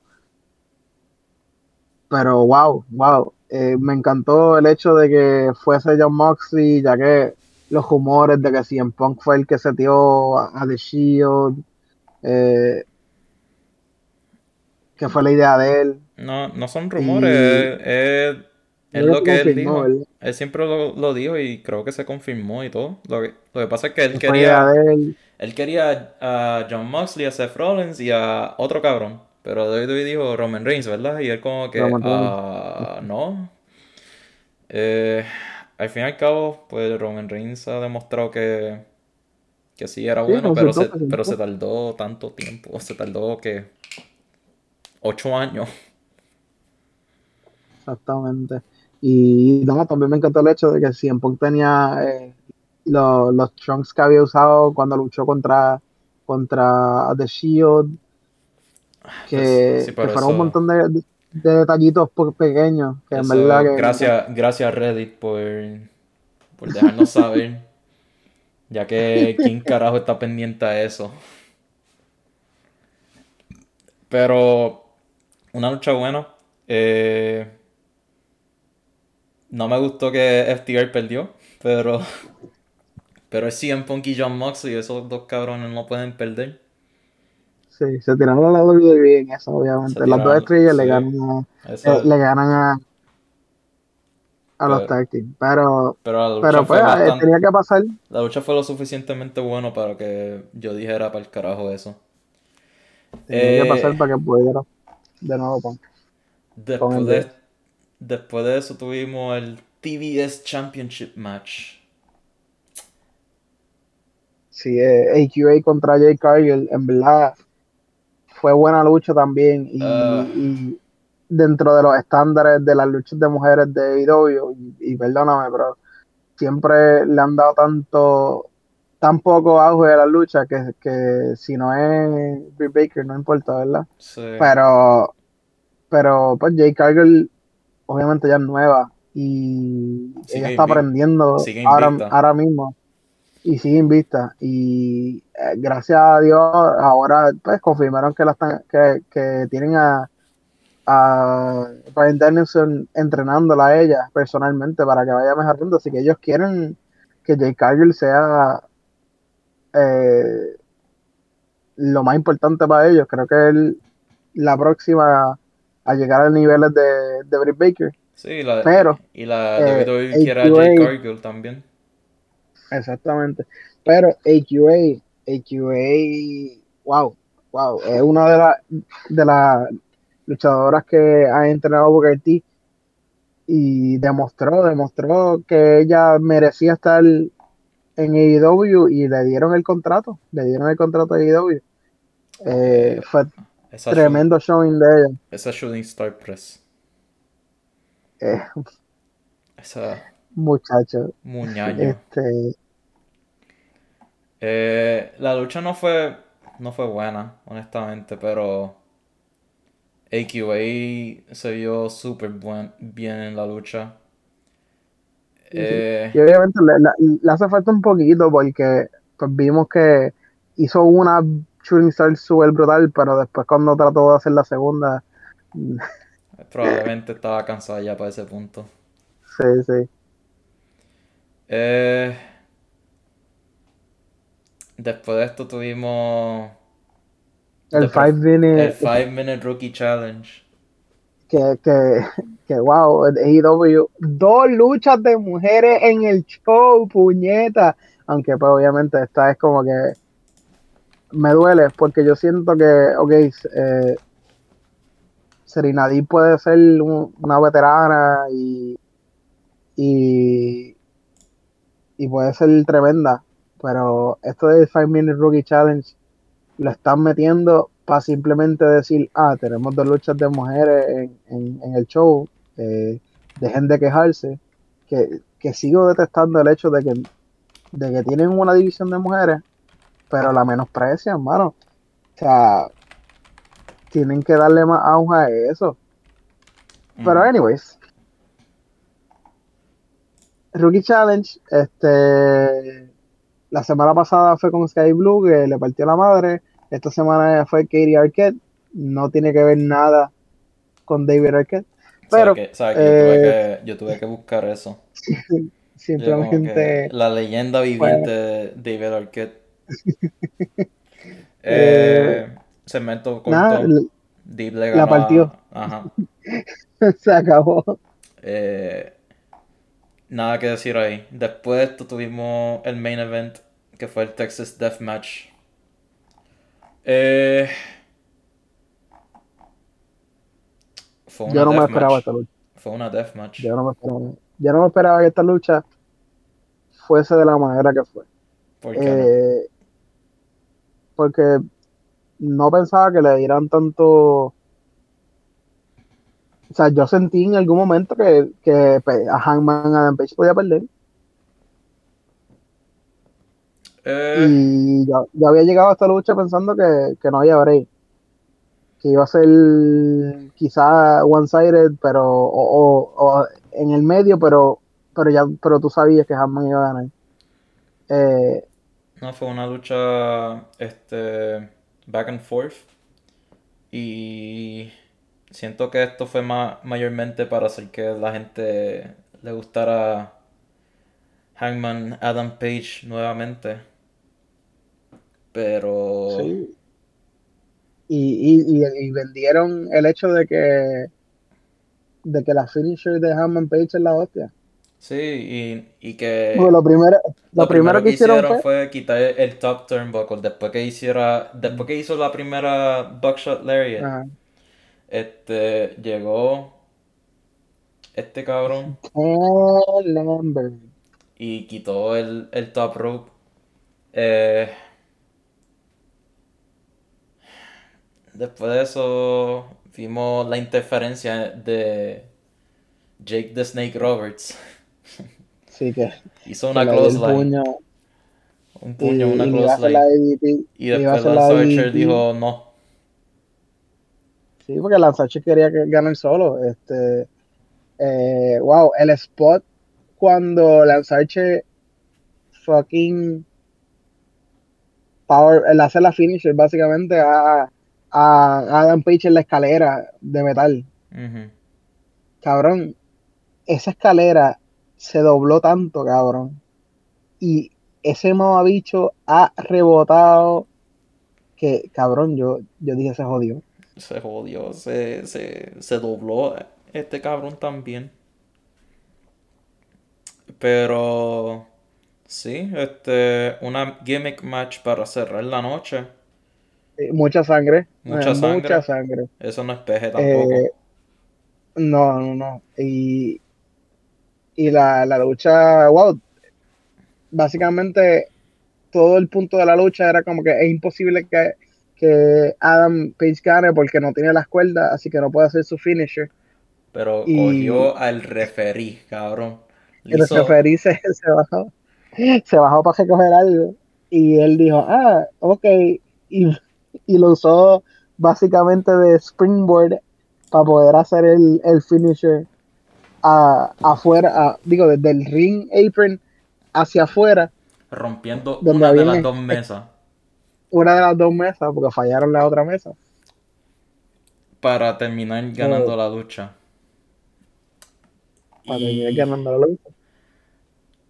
pero wow, wow, Eh, me encantó el hecho de que fuese John Moxley, ya que los rumores de que CM Punk fue el que se a The Shield, eh, que fue la idea de él. No, no son rumores, es, es- es Él lo que él dijo. ¿verdad? Él siempre lo, lo dijo y creo que se confirmó y todo. Lo que, lo que pasa es que él quería, él. él quería a John Moxley, a Seth Rollins y a otro cabrón. Pero WWE dijo Roman Reigns, ¿verdad? Y él como que, ah, no. Eh, al fin y al cabo, pues Roman Reigns ha demostrado que, que sí era Sí, bueno, pero se, pero se tardó tanto tiempo. Se tardó que ocho años. Exactamente. Y no, también me encantó el hecho de que CM Punk tenía eh, los, los trunks que había usado cuando luchó contra, contra The Shield, que, Pues, sí, que fueron un montón de, de- de detallitos pequeños, que en Eso, verdad que... gracias, gracias Reddit por, por dejarnos saber. [laughs] Ya que quién carajo está pendiente a eso. Pero una lucha buena. Eh, no me gustó que FTR perdió, pero pero es CM Punk y John Moxley, esos dos cabrones no pueden perder. Sí, se tiraron a la WWE en eso, obviamente. Las dos estrellas le ganan, eh, le ganan a, a los tag team. Pero, pero la lucha pero fue pues eh, bastante- tenía que pasar. La lucha fue lo suficientemente bueno para que yo dijera para el carajo eso. Tenía Eh, que pasar para que pudiera de nuevo Punk. Después de, de- después de eso tuvimos el TBS Championship Match. Sí, eh, AQA contra Jay Cargill, en verdad fue buena lucha también. Y, Ah. y dentro de los estándares de las luchas de mujeres de AEW, y, y perdóname, pero siempre le han dado tanto, tan poco auge a la lucha que, que si no es Britt Baker, no importa, ¿verdad? Sí. Pero, pero pues Jay Cargill obviamente ya es nueva y Sigue ella está aprendiendo ahora, ahora mismo y sigue invicta y eh, gracias a Dios ahora pues confirmaron que la están que, que tienen a a Brian Danielson entrenándola a ella personalmente para que vaya mejorando así que ellos quieren que Jay Cargill sea eh, lo más importante para ellos creo que él la próxima a llegar a niveles de, de Britt Baker. Sí, la, pero, y la eh, WWE quiere a Jay AQA Cargill también. Exactamente. Pero AQA, AQA, wow, wow, es una de las de las luchadoras que ha entrenado Booker T y demostró, demostró que ella merecía estar en AEW y le dieron el contrato, le dieron el contrato a AEW. Eh, fue Esa, tremendo showing de ella. esa Shooting Star Press. Eh, Esa muchacho, muñaño. este, Eh, la lucha no fue, no fue buena, honestamente, pero AQA se vio súper buen- bien en la lucha. Eh, Y obviamente le, le- hace falta un poquito porque pues, vimos que hizo una shooting star super brutal, pero después cuando trató de hacer la segunda, [laughs] probablemente estaba cansada ya para ese punto. sí, sí. Eh, después de esto tuvimos El The Pro- 5 minute, el 5 Minute Rookie Challenge. que, que, que wow, AEW, dos luchas de mujeres en el show, puñeta. Aunque pues obviamente esta es como que me duele porque yo siento que, ok, eh, Serena Deeb puede ser un- una veterana y, y, puede ser tremenda, pero esto del 5 Minute Rookie Challenge lo están metiendo para simplemente decir, ah, tenemos dos luchas de mujeres en- en el show, eh, dejen de quejarse, que, que sigo detestando el hecho de que, de que tienen una división de mujeres, pero la menosprecian, mano. O sea, tienen que darle más auge a eso. Pero anyways. Rookie Challenge, este la semana pasada fue con Sky Blue, que le partió la madre. Esta semana fue Katie Arquette. No tiene que ver nada con David Arquette. Pero ¿Sabes que, sabes que yo, tuve eh, que, yo tuve que buscar eso. [laughs] Simplemente la leyenda viviente de David Arquette. [laughs] Eh, segmento corto. Deep le la a- partió. Ajá. [laughs] se acabó. Eh, nada que decir ahí. Después de esto tuvimos el main event, que fue el Texas Deathmatch. Eh, fue una Yo no me esperaba esta lucha. Fue una deathmatch. Yo no me esperaba. Yo no me esperaba que esta lucha fuese de la manera que fue. ¿Por qué no? Eh, porque no pensaba que le dieran tanto. O sea, yo sentí en algún momento que, que pues, a Hangman Adam Page podía perder. Eh, Y yo, yo había llegado a esta lucha pensando que, que no había break. Que iba a ser quizá one-sided, pero o, o- o en el medio, pero pero ya pero tú sabías que Hammond iba a ganar. Eh, no, fue una lucha este, back and forth. Y siento que esto fue ma- mayormente para hacer que la gente le gustara Hangman Adam Page nuevamente. Pero sí. Y, y, y, vendieron el hecho de que de que la finisher de Hammond Page es la hostia. sí, y, y que Porque lo primero, lo lo primero que hicieron fue fue quitar el top turnbuckle después que hiciera, después que hizo la primera buckshot lariat. ajá, Este llegó este cabrón y quitó el, el top rope. Eh, después de eso vimos la interferencia de Jake the Snake Roberts. [laughs] Sí que, Hizo que una el close line, puño un y, puño, una y close la Y después Lance Archer dijo no. Sí, porque Lance Archer quería que ganar solo. Este, eh, wow, el spot cuando Lance Archer fucking power, él hace la finisher básicamente a, a Adam Page en la escalera de metal. Cabrón, esa escalera se dobló tanto, cabrón. Y ese mamabicho ha rebotado que, cabrón, yo, yo dije se jodió. Se jodió, se, se, se dobló este cabrón también. Pero sí, este, una gimmick match para cerrar la noche. Eh, Mucha sangre, Mucha eh, sangre. mucha sangre. Eso no es peje tampoco. Eh, no, no, no. Y, y la, la lucha, wow, básicamente todo el punto de la lucha era como que es imposible que, que Adam Page gane porque no tiene las cuerdas, así que no puede hacer su finisher. Pero y- cogió al referí, cabrón. Le El hizo- referí se, se bajó, se bajó para recoger algo y él dijo, ah, ok, y, y lo usó básicamente de springboard para poder hacer el, el finisher a- afuera, a- digo, desde el ring apron hacia afuera, rompiendo una de las dos mesas una de las dos mesas, porque fallaron la otra mesa. para terminar ganando Oh. la lucha. Para Y- terminar ganando la lucha.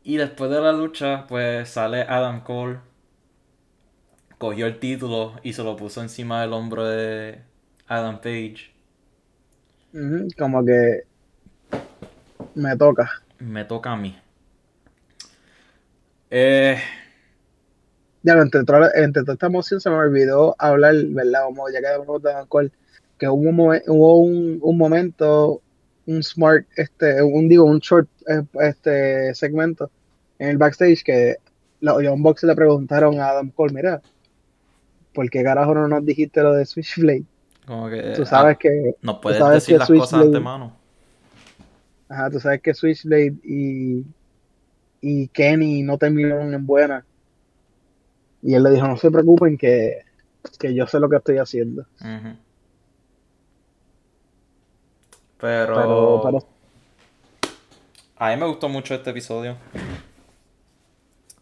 Y después de la lucha, pues sale Adam Cole, cogió el título y se lo puso encima del hombro de Adam Page. Como que me toca. Me toca a mí. Eh, Ya, entre, toda- entre toda esta emoción se me olvidó hablar, ¿verdad? Como ya que hablamos de alcohol, que hubo, un, momen- hubo un, un momento, un smart, este, un digo, un short eh, este segmento en el backstage que los Young Bucks le preguntaron a Adam Cole, mira, ¿por qué carajo no nos dijiste lo de Switchblade? como que Tú sabes ah, que, no puedes sabes decir que las cosas de antemano. ajá, tú sabes que Switchblade y, y Kenny no terminaron en buena. Y él le dijo, no se preocupen que, que yo sé lo que estoy haciendo. Pero, Pero, pero a mí me gustó mucho este episodio.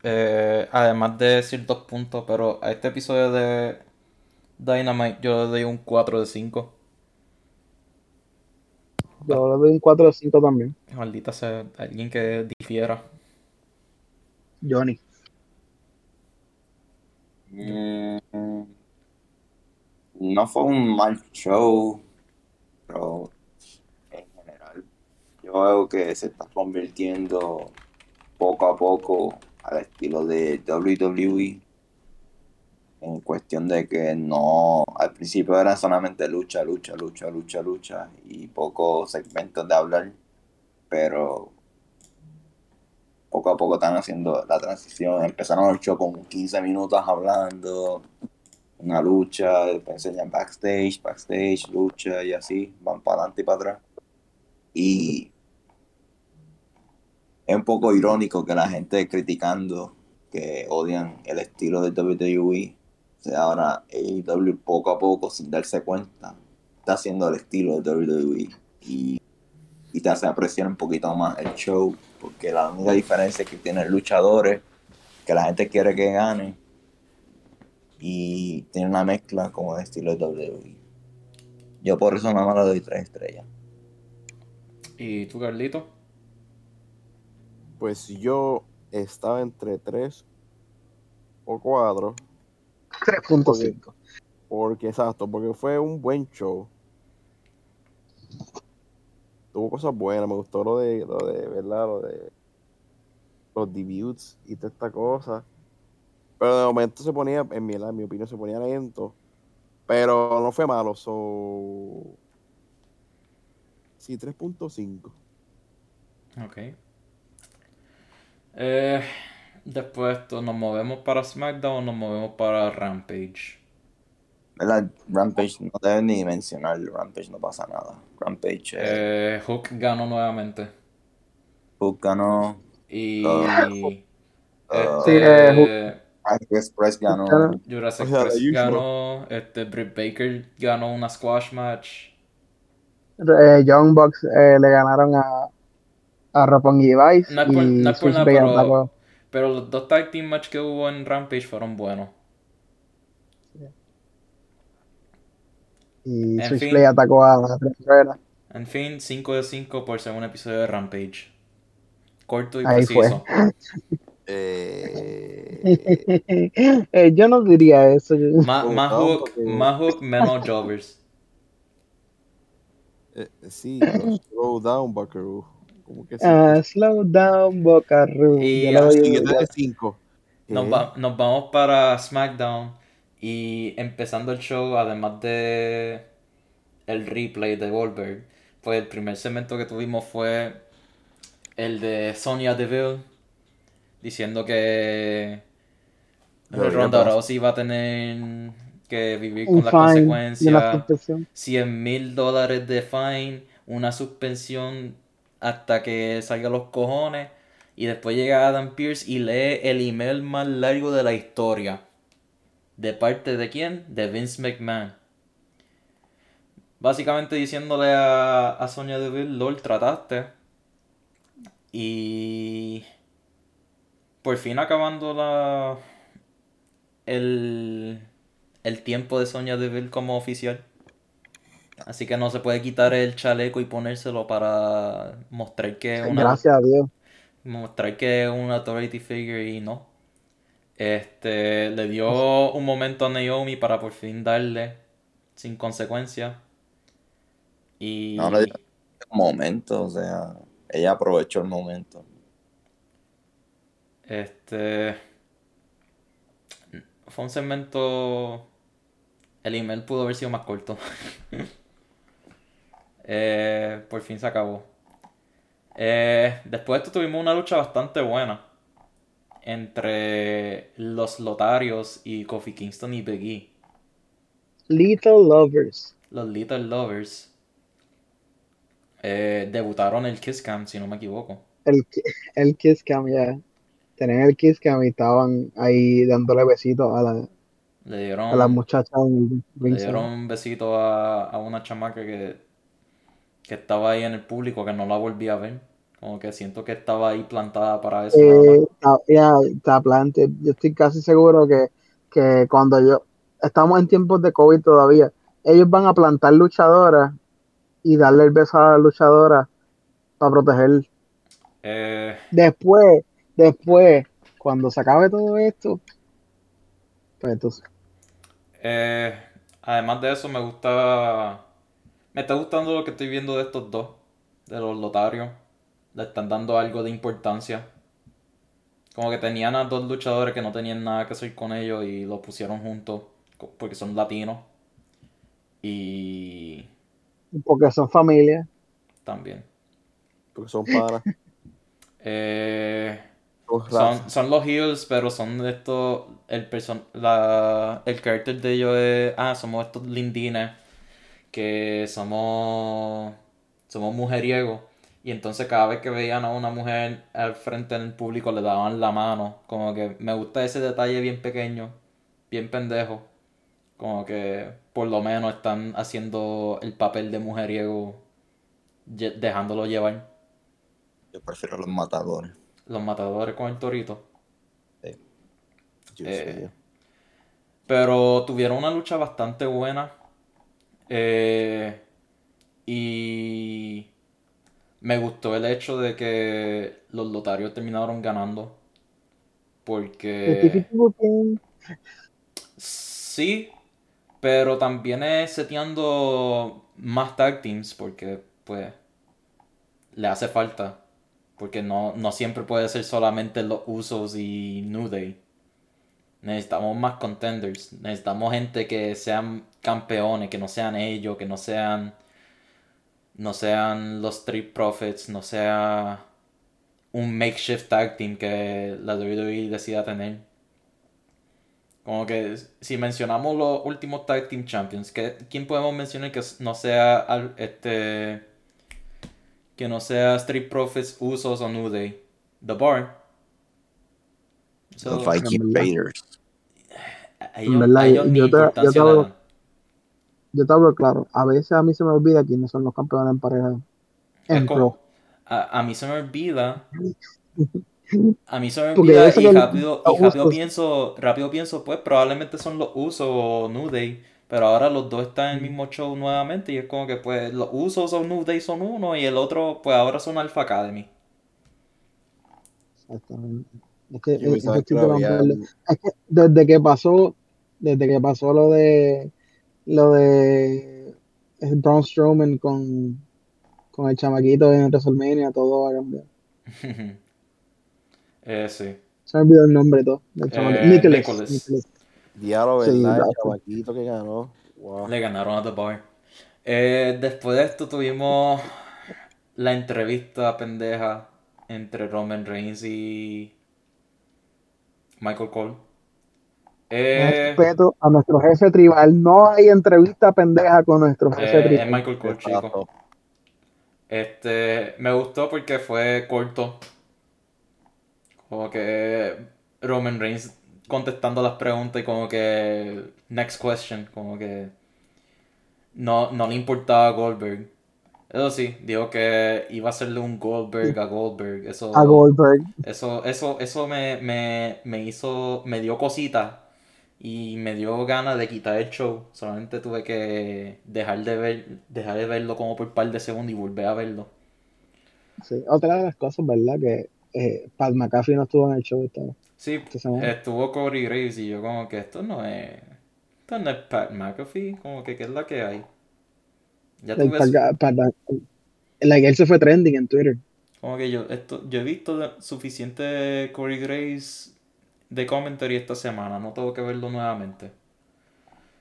Eh, además de decir dos puntos, pero a este episodio de Dynamite yo le doy un 4 de 5. yo le doy un 4 de 5 también. Maldita sea, alguien que difiera. Johnny. Mm, no fue un mal show, pero en general yo veo que se está convirtiendo poco a poco al estilo de WWE en cuestión de que no, al principio era solamente lucha, lucha, lucha, lucha, lucha y pocos segmentos de hablar, pero poco a poco están haciendo la transición. Empezaron el show con 15 minutos hablando, una lucha, después enseñan backstage, backstage, lucha y así, van para adelante y para atrás. Y es un poco irónico que la gente criticando que odian el estilo de WWE. O ahora AEW poco a poco, sin darse cuenta, está haciendo el estilo de WWE. Y, y te hace apreciar un poquito más el show, porque la única diferencia es que tienen luchadores que la gente quiere que gane y tiene una mezcla como el estilo de WWE. Yo por eso nada más le doy tres estrellas. ¿Y tú, Carlito? Pues yo estaba entre 3 o 4. 3.5. Porque, exacto, porque fue un buen show. Tuvo cosas buenas, me gustó lo de, lo de, ¿verdad? Lo de los debuts y toda esta cosa. Pero de momento se ponía, en mi, en mi opinión, se ponía lento. Pero no fue malo, so... Sí, 3.5. Ok. Eh, después de esto, ¿nos movemos para SmackDown o nos movemos para Rampage? ¿Verdad? Rampage no deben ni mencionar, Rampage no pasa nada. Rampage, eh, Eh, Hook ganó nuevamente. Hook ganó, Y. Ah. [laughs] Sí, este, eh, Express ganó. Jurassic O sea, Express ganó. Este, Britt Baker ganó una squash match. Eh, Young Bucks eh, le ganaron a, a Roppongi Vice No es por, y no es por nada, Switchblade pero, los dos tag team match que hubo en Rampage fueron buenos. Y En Switchblade fin. atacó a la En fin, 5 de 5 por segundo episodio de Rampage. Corto y Ahí fue. preciso. [laughs] Eh, [laughs] Eh, yo no diría eso. yo- Más, Slow más down, hook, porque- más hook, menos [laughs] jobbers. eh, sí, slow down, Buckaroo. Como que sí. Ah, slow down, Boca Ru. Y Yo le doy Sí, un- yo 5. Nos, va- nos vamos para SmackDown y empezando el show, además de el replay de Goldberg, pues el primer segmento que tuvimos fue el de Sonya Deville diciendo que Pero Ronda ya. Rousey iba a tener que vivir con las consecuencias, suspensión. 100 mil dólares de fine, una suspensión hasta que salga los cojones. Y después llega Adam Pierce y lee el email más largo de la historia. ¿De parte de quién? De Vince McMahon. Básicamente diciéndole a, a Sonya Deville, LOL, trataste. Y por fin acabando la el, el tiempo de Sonya Deville como oficial. Así que no se puede quitar el chaleco y ponérselo para mostrar que es una Gracias a Dios. mostrar que es un authority figure y no. Este le dio un momento a Naomi para por fin darle sin consecuencias. Y No le dio un momento, o sea, ella aprovechó el momento. este fue un segmento el email pudo haber sido más corto. [laughs] Eh, por fin se acabó. Eh, después de esto tuvimos una lucha bastante buena entre los Lotarios y Kofi Kingston y Big E. Little Lovers. Los Little Lovers eh, debutaron el Kiss Cam, si no me equivoco. El, el Kiss Cam, ya. Tenían el Kiss Cam y estaban ahí dándole besitos a, la, Le dieron, a las muchachas en el le dieron un besito a, a una chamaca que, que estaba ahí en el público, que no la volví a ver. Como que siento que estaba ahí plantada para eso. Eh, ya, está planted. Yo estoy casi seguro que, que cuando yo estamos en tiempos de COVID todavía, ellos van a plantar luchadoras y darle el beso a la luchadora para proteger. Eh, Después, después, cuando se acabe todo esto, pues entonces, Eh, además de eso, me gusta. Me está gustando lo que estoy viendo de estos dos, de los lotarios. Le están dando algo de importancia. Como que tenían a dos luchadores que no tenían nada que hacer con ellos y los pusieron juntos porque son latinos. Y porque son familias. también. Porque son panas. [laughs] Eh, Son razas. son, son los heels, pero son de estos. El, person, la, el carácter de ellos es. Ah, somos estos lindines. Que somos. Somos mujeriegos. Y entonces cada vez que veían a una mujer al frente del público le daban la mano. Como que me gusta ese detalle bien pequeño, bien pendejo. Como que por lo menos están haciendo el papel de mujeriego dejándolo llevar. Yo prefiero los matadores. Los matadores con el torito. Yo Eh. Pero tuvieron una lucha bastante buena. Eh, y me gustó el hecho de que los lotarios terminaron ganando. Porque sí, pero también es seteando más tag teams porque pues le hace falta. Porque no, no siempre puede ser solamente los Usos y New Day. Necesitamos más contenders. Necesitamos gente que sean campeones, que no sean ellos, que no sean. No sean los Street Profits, no sea un makeshift tag team que la WWE decida tener. Como que si mencionamos los últimos tag team champions, ¿qué- ¿quién podemos mencionar que no sea al- este que no sea Street Profits, Usos o New Day? The Bar. So, Viking. Raiders. A ellos, verdad, a ellos yo- ni yo te- yo te hablo-. Yo te hablo claro, a veces a mí se me olvida quiénes son los campeones en pareja Es en Raw. A, a mí se me olvida. [laughs] A mí se me olvida y rápido, y rápido pienso, rápido pienso, pues probablemente son los Usos o New Day, pero ahora los dos están en el mismo show nuevamente y es como que pues los Usos o New Day son uno y el otro pues ahora son Alpha Academy. Exactamente. Es que pensaba esos que. Es que desde que pasó, desde que pasó lo de lo de Braun Strowman con, con el chamaquito en WrestleMania, todo va a cambiar. [laughs] eh, sí. Se me olvidó el nombre todo. del. Eh, Nicholas, Nicholas. Nicholas. Diablo, Sí, ¿verdad? el chamaquito que ganó. Wow. Le ganaron a The Bar. Eh, después de esto tuvimos la entrevista pendeja entre Roman Reigns y Michael Cole. Eh, Respeto a nuestro jefe tribal. No hay entrevista pendeja con nuestro jefe eh, es tribal. Michael Cole, chico. Este, me gustó porque fue corto. Como que Roman Reigns contestando las preguntas y como que next question, como que no, no le importaba a Goldberg. Eso sí, dijo que iba a hacerle un Goldberg a Goldberg. Eso, A Goldberg. eso, eso, eso me, me, me hizo, me dio cosita y me dio ganas de quitar el show. Solamente tuve que dejar de ver, dejar de verlo como por un par de segundos y volver a verlo. Sí. Otra de las cosas, ¿verdad? Que eh, Pat McAfee no estuvo en el show esta, Sí, estuvo Corey Graves y yo como que esto no es, esto no es Pat McAfee, como que qué es la que hay. Ya Like, tuve, Pat- Pat- like, él se fue trending en Twitter. como que yo, esto, yo he visto suficiente Corey Graves de commentary esta semana, no tengo que verlo nuevamente.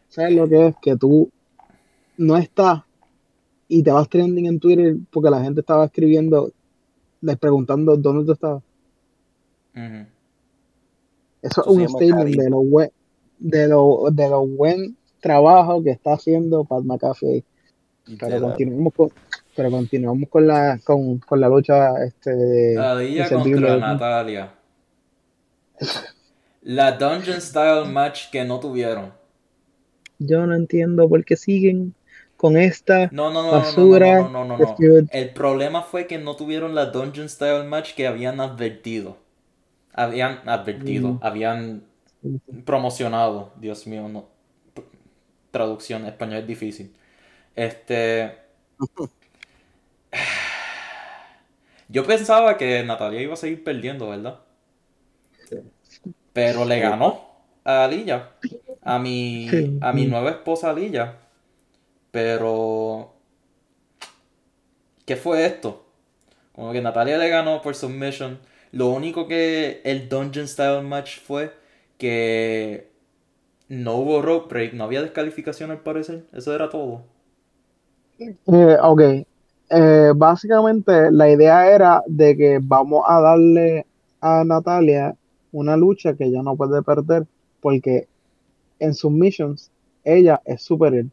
¿Sabes lo que es? Que tú no estás y te vas trending en Twitter porque la gente estaba escribiendo, les preguntando dónde tú estabas. Eso Eso es un statement de lo, buen, de, lo, de lo buen trabajo que está haciendo Pat McAfee. ahí. Pero continuamos con, pero continuamos con la, con, con la lucha este, de Adilla incertidumbre. contra Natalia. [laughs] La Dungeon Style Match que no tuvieron. Yo no entiendo por qué siguen con esta No, no, no, no, no, basura. no, no, no, no. El problema fue que no tuvieron la Dungeon Style Match que habían advertido. Habían advertido, Mm. habían promocionado. Dios mío, no. Traducción, español es difícil. Este. [laughs] Yo pensaba que Natalia iba a seguir perdiendo, ¿verdad? Pero le ganó a Lilla. A mi, a mi nueva esposa Lilla. Pero. ¿Qué fue esto? Como que Natalia le ganó por submission. Lo único que el Dungeon Style Match fue que no hubo rope break, no había descalificación al parecer. Eso era todo. Eh, ok. Eh, básicamente la idea era de que vamos a darle a Natalia una lucha que ella no puede perder porque en submissions ella es superior.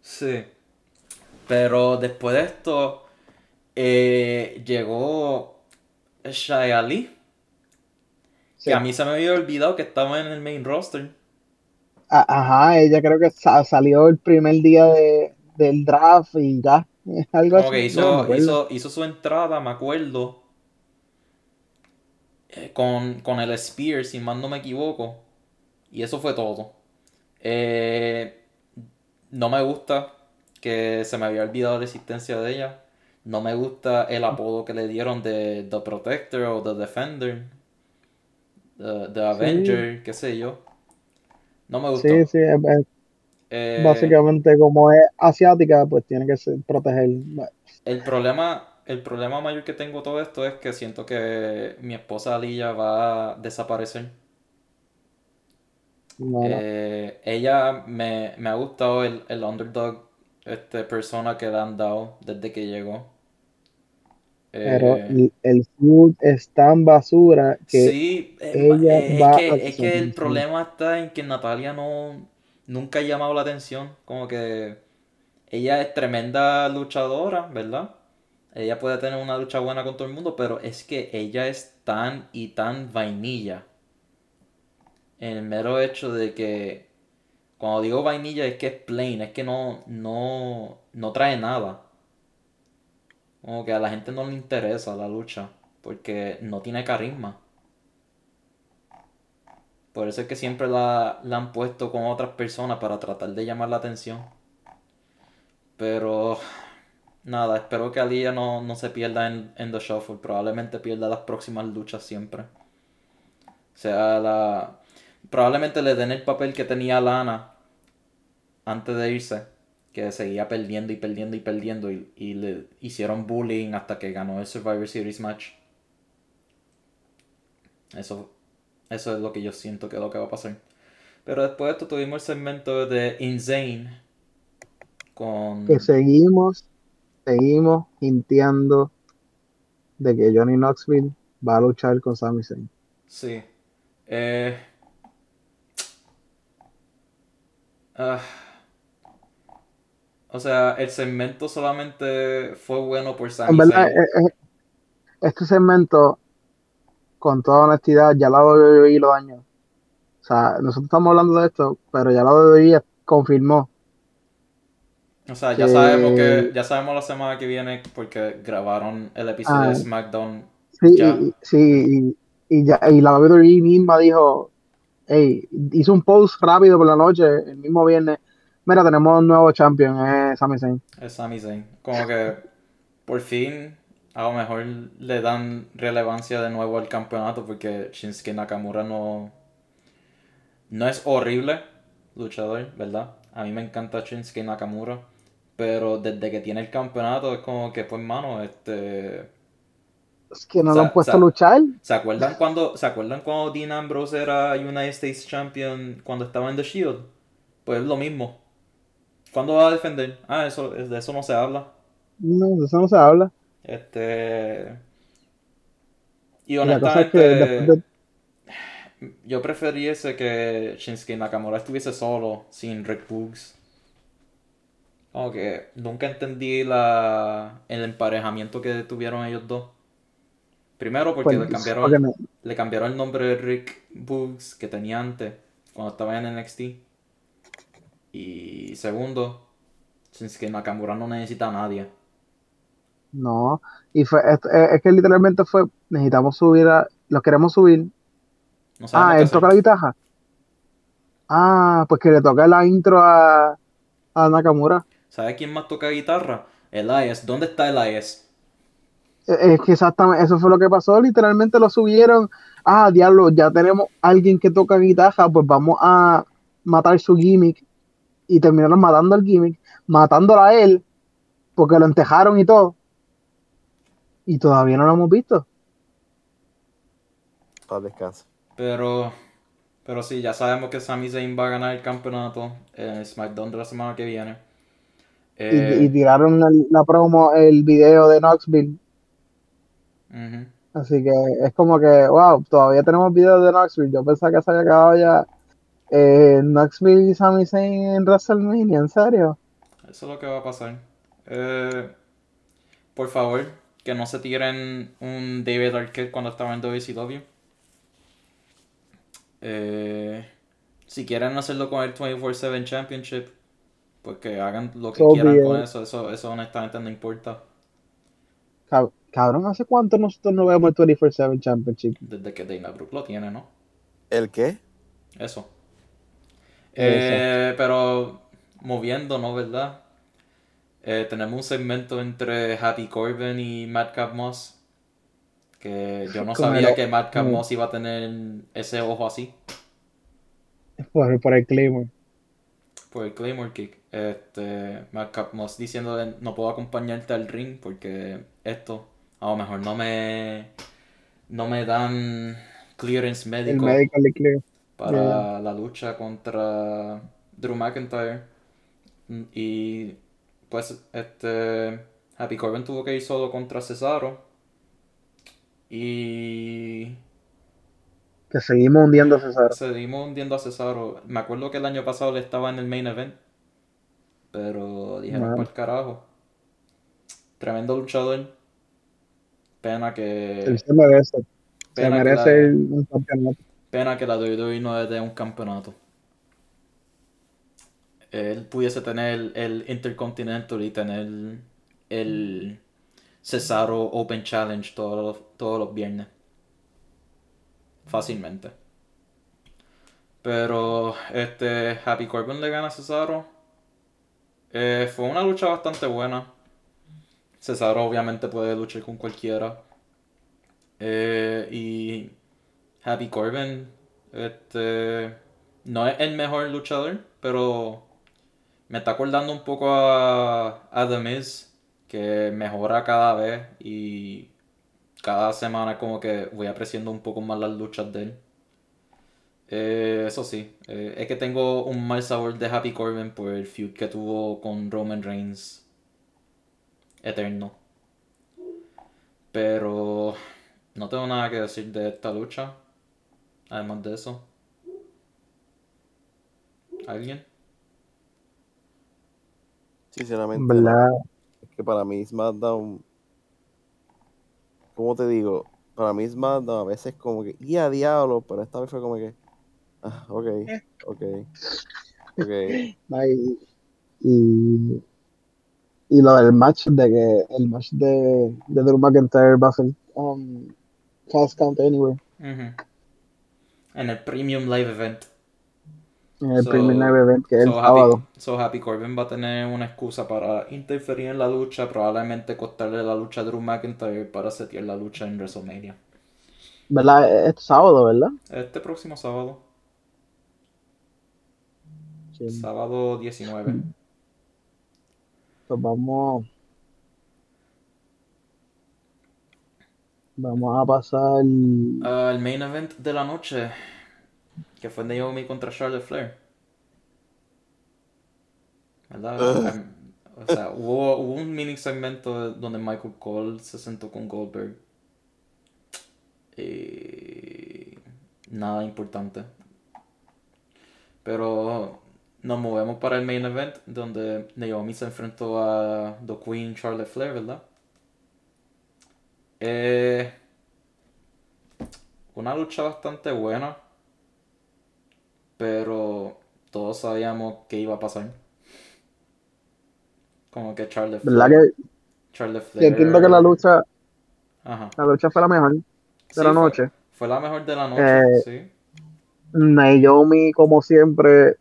Sí. Pero después de esto, Eh, llegó Shia Ali. Sí. Que a mí se me había olvidado que estaba en el main roster. Ajá, ella creo que sa- salió el primer día de, del draft y ya. [laughs] Algo Como que así. hizo, no hizo, hizo su entrada, me acuerdo. Eh, con, con el Spear, si mal no me equivoco. Y eso fue todo. Eh, no me gusta que se me había olvidado la existencia de ella. No me gusta el apodo que le dieron de The Protector o The Defender. The, the Avenger, qué sé yo. No me gustó. Sí, sí, es- es- Eh, básicamente como es asiática, pues tiene que ser- proteger. El problema, el problema mayor que tengo todo esto es que siento que mi esposa Aliyah va a desaparecer. No, no. Eh, ella me, me ha gustado el, el underdog este, persona que le han dado desde que llegó. Pero Eh, el, el feud es tan basura que sí, eh, ella va es que, a es que el problema está en que Natalia no nunca ha llamado la atención. Como que ella es tremenda luchadora, ¿verdad? Ella puede tener una lucha buena con todo el mundo, pero es que ella es tan y tan vainilla. En el mero hecho de que, cuando digo vainilla es que es plain, es que no, no, no trae nada. Como que a la gente no le interesa la lucha, porque no tiene carisma. Por eso es que siempre la, la han puesto con otras personas para tratar de llamar la atención. Pero nada, espero que Aliyah no, no se pierda en, The Shuffle. Probablemente pierda las próximas luchas siempre. O sea, la... probablemente le den el papel que tenía Lana antes de irse. Que seguía perdiendo y perdiendo y perdiendo. Y, y le hicieron bullying hasta que ganó el Survivor Series match. Eso, eso es lo que yo siento que es lo que va a pasar. Pero después de esto tuvimos el segmento de Insane. Con... que seguimos, seguimos hinteando de que Johnny Knoxville va a luchar con Sami Zayn. Sí. Eh... ah. O sea, el segmento solamente fue bueno por En Sami verdad, Zayn. eh, eh, este segmento, con toda honestidad, ya la WWE lo dañó. O sea, nosotros estamos hablando de esto, pero ya la WWE confirmó. O sea, ya que- sabemos que ya sabemos la semana que viene porque grabaron el episodio Ah. de SmackDown. Sí, Ya. y, sí, y, y ya, y la WWE misma dijo, hey, hizo un post rápido por la noche, el mismo viernes. Mira, tenemos un nuevo champion, es Sami Zayn. Es Sami Zayn. Como que por fin a lo mejor le dan relevancia de nuevo al campeonato porque Shinsuke Nakamura no no es horrible luchador, ¿verdad? A mí me encanta Shinsuke Nakamura, pero desde que tiene el campeonato es como que pues mano, este Es que no lo han puesto a luchar. ¿Se acuerdan cuando, ¿se acuerdan cuando Dean Ambrose era United States Champion cuando estaba en The Shield? Pues es lo mismo. ¿Cuándo va a defender? Ah, eso, de eso no se habla. No, de eso no se habla. Este. Y es que honestamente, de- yo preferiese que Shinsuke Nakamura estuviese solo, sin Rick Boogs. Como que nunca entendí la, el emparejamiento que tuvieron ellos dos. Primero porque pues, le cambiaron, porque le cambiaron el nombre de Rick Boogs que tenía antes, cuando estaba en NXT. Y segundo, Shinsuke Nakamura no necesita a nadie. no. Y fue, es, es que literalmente fue, necesitamos subir a, los queremos subir. No Ah, él toca la guitarra. Ah, pues que le toca la intro a, a Nakamura. ¿Sabe quién más toca guitarra? Elias. ¿Dónde está Elias? Eh, Es que exactamente, eso fue lo que pasó, literalmente lo subieron. Ah, diablo, ya tenemos alguien que toca guitarra, pues vamos a matar su gimmick. Y terminaron matando al gimmick, matándola a él, porque lo entejaron y todo. Y todavía no lo hemos visto. Paz descanse. Pero, pero sí, ya sabemos que Sami Zayn va a ganar el campeonato en SmackDown de la semana que viene. Y, Eh, y tiraron el- la promo, el video de Knoxville. Así que es como que, wow, todavía tenemos videos de Knoxville. Yo pensaba que se había acabado ya eh, Knoxville y Sami Zayn en WrestleMania, ¿en serio? Eso es lo que va a pasar. Eh, por favor, que no se tiren un David Arquette cuando estaba en WCW. Eh, si quieren hacerlo con el 24-7 Championship, pues que hagan lo que So quieran con eso. eso. Eso honestamente no importa. Cab- Cabrón, ¿hace cuánto nosotros no vemos el 24-7 Championship? Desde que Dana Brooke lo tiene, ¿no? ¿El qué? Eso. Eh, pero moviendo, ¿no? ¿Verdad? Eh, tenemos un segmento entre Happy Corbin y Madcap Moss. Que yo no [laughs] sabía que Madcap Moss iba a tener ese ojo así. [laughs] Por, por el Claymore. Por el Claymore Kick. Este, Madcap diciendo no puedo acompañarte al ring porque esto a lo mejor no me no me dan clearance médico Clear. para la lucha contra Drew McIntyre. Y pues este Happy Corbin tuvo que ir solo contra Cesaro. Y Que seguimos hundiendo a César. seguimos hundiendo a Cesaro. Me acuerdo que el año pasado le estaba en el main event. Pero dijeron por carajo. Tremendo luchador. Pena que. Él se merece. Se Pena que merece la- un campeonato. Pena que la WWE no es de un campeonato. Él pudiese tener el, el Intercontinental y tener el Cesaro Open Challenge todos los, todos los viernes. Fácilmente. Pero este Happy Corbin le gana a Cesaro. Eh, fue una lucha bastante buena. Cesaro obviamente puede luchar con cualquiera. Eh, y Happy Corbin, este, no es el mejor luchador, pero me está acordando un poco a, a The Miz, que mejora cada vez y cada semana como que voy apreciando un poco más las luchas de él. Eh, eso sí, eh, es que tengo un mal sabor de Happy Corbin por el feud que tuvo con Roman Reigns eterno. Pero no tengo nada que decir de esta lucha. Además de eso. ¿Alguien? Sinceramente, En verdad, es que para mí SmackDown, ¿cómo te digo? Para mí SmackDown a veces como que, y a diablo, pero esta vez fue como que, ah, ok, ok, [laughs] ok. ay, y, y lo del match de que el match de, de Drew McIntyre va a ser um, Fast Count Anywhere Ujú. En el Premium Live Event. En el So- Live Event que es el So sábado. Happy, so Happy Corbin va a tener una excusa para interferir en la lucha, probablemente costarle la lucha a Drew McIntyre para setear la lucha en WrestleMania. ¿Verdad? Es sábado, ¿verdad? Este próximo sábado, Sí. sábado 19. Pues vamos. Vamos a pasar. Ah, el main event de la noche, que fue Naomi contra Charlotte Flair. ¿Verdad? O sea, hubo, hubo un mini segmento donde Michael Cole se sentó con Goldberg. Y nada importante. Pero nos movemos para el main event, donde Naomi se enfrentó a The Queen Charlotte Flair, ¿verdad? Eh, una lucha bastante buena, pero todos sabíamos que iba a pasar. Como que Charlotte ¿Verdad Flair, que Charlotte yo Flair, entiendo que la lucha, Ajá. la lucha fue la mejor de Sí, la fue- noche? Fue la mejor de la noche, Eh, sí. Naomi, como siempre,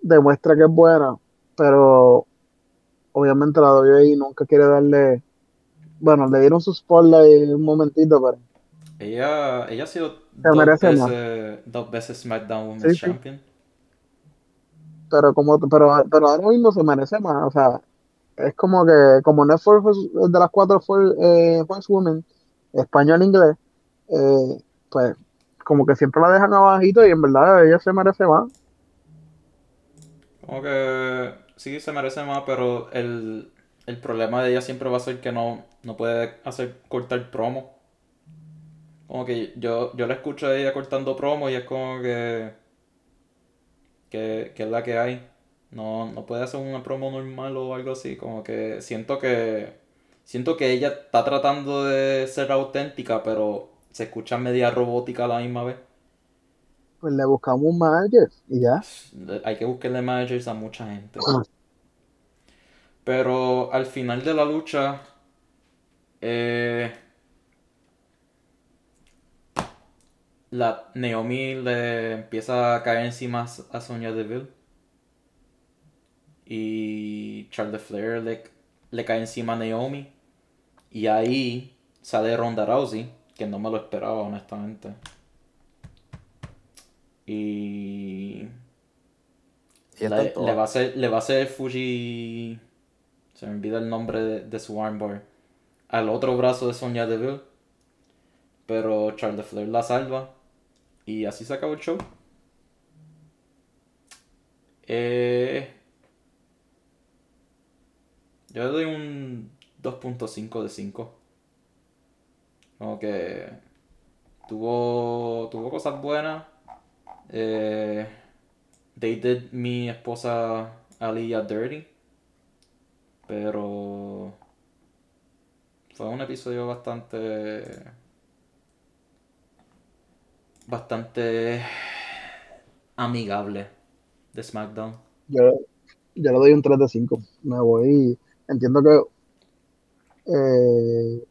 demuestra que es buena, pero obviamente la WWE nunca quiere darle. Bueno, le dieron su spotlight un momentito, pero Ella, ella ha sido dos veces, dos veces SmackDown Women's Sí, sí. Champion. pero como pero, pero ahora mismo se merece más o sea es como que como no es for- de las cuatro for, eh, Women español inglés eh, pues como que siempre la dejan abajito y en verdad ella se merece más Como que sí se merece más, pero el, el problema de ella siempre va a ser que no, no puede hacer cortar promo. Como que yo, yo la escucho a ella cortando promo y es como que, que, que es la que hay. No, no puede hacer una promo normal o algo así. Como que siento que Siento que ella está tratando de ser auténtica, pero se escucha media robótica a la misma vez. Pues le buscamos un manager y ya. Hay que buscarle managers a mucha gente. Ah. Pero al final de la lucha, eh, la Naomi le empieza a caer encima a Sonya Deville. Y Charles Flair le, le cae encima a Naomi. Y ahí sale Ronda Rousey, que no me lo esperaba honestamente. Y le, va a hacer, le va a hacer Fuji. Se me olvida el nombre de, de su armbar. Al otro brazo de Sonya Deville. Pero Charles Flair la salva. Y así se acabó el show. Eh, yo le doy un 2.5 de 5. Como que tuvo, tuvo cosas buenas. Eh, they did mi esposa Aliyah Dirty. Pero fue un episodio bastante bastante amigable de SmackDown. Yo, yo le doy un 3 de 5. Me voy. Entiendo que. eh,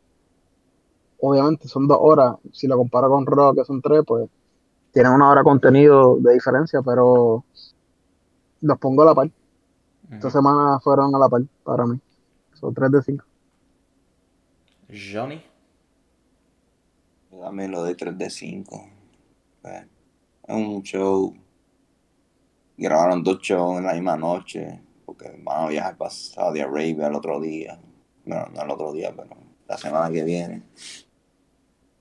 obviamente son dos horas. Si lo comparo con Raw, que son tres, pues. Tienen una hora de contenido de diferencia, pero. Los pongo a la par. Esta semana fueron a la par para mí. Son 3 de 5. Johnny. Dame lo de 3 de 5. Pues, es un show. Grabaron dos shows en la misma noche. Porque van a viajar para Saudi Arabia el otro día. Bueno, no el otro día, pero la semana que viene.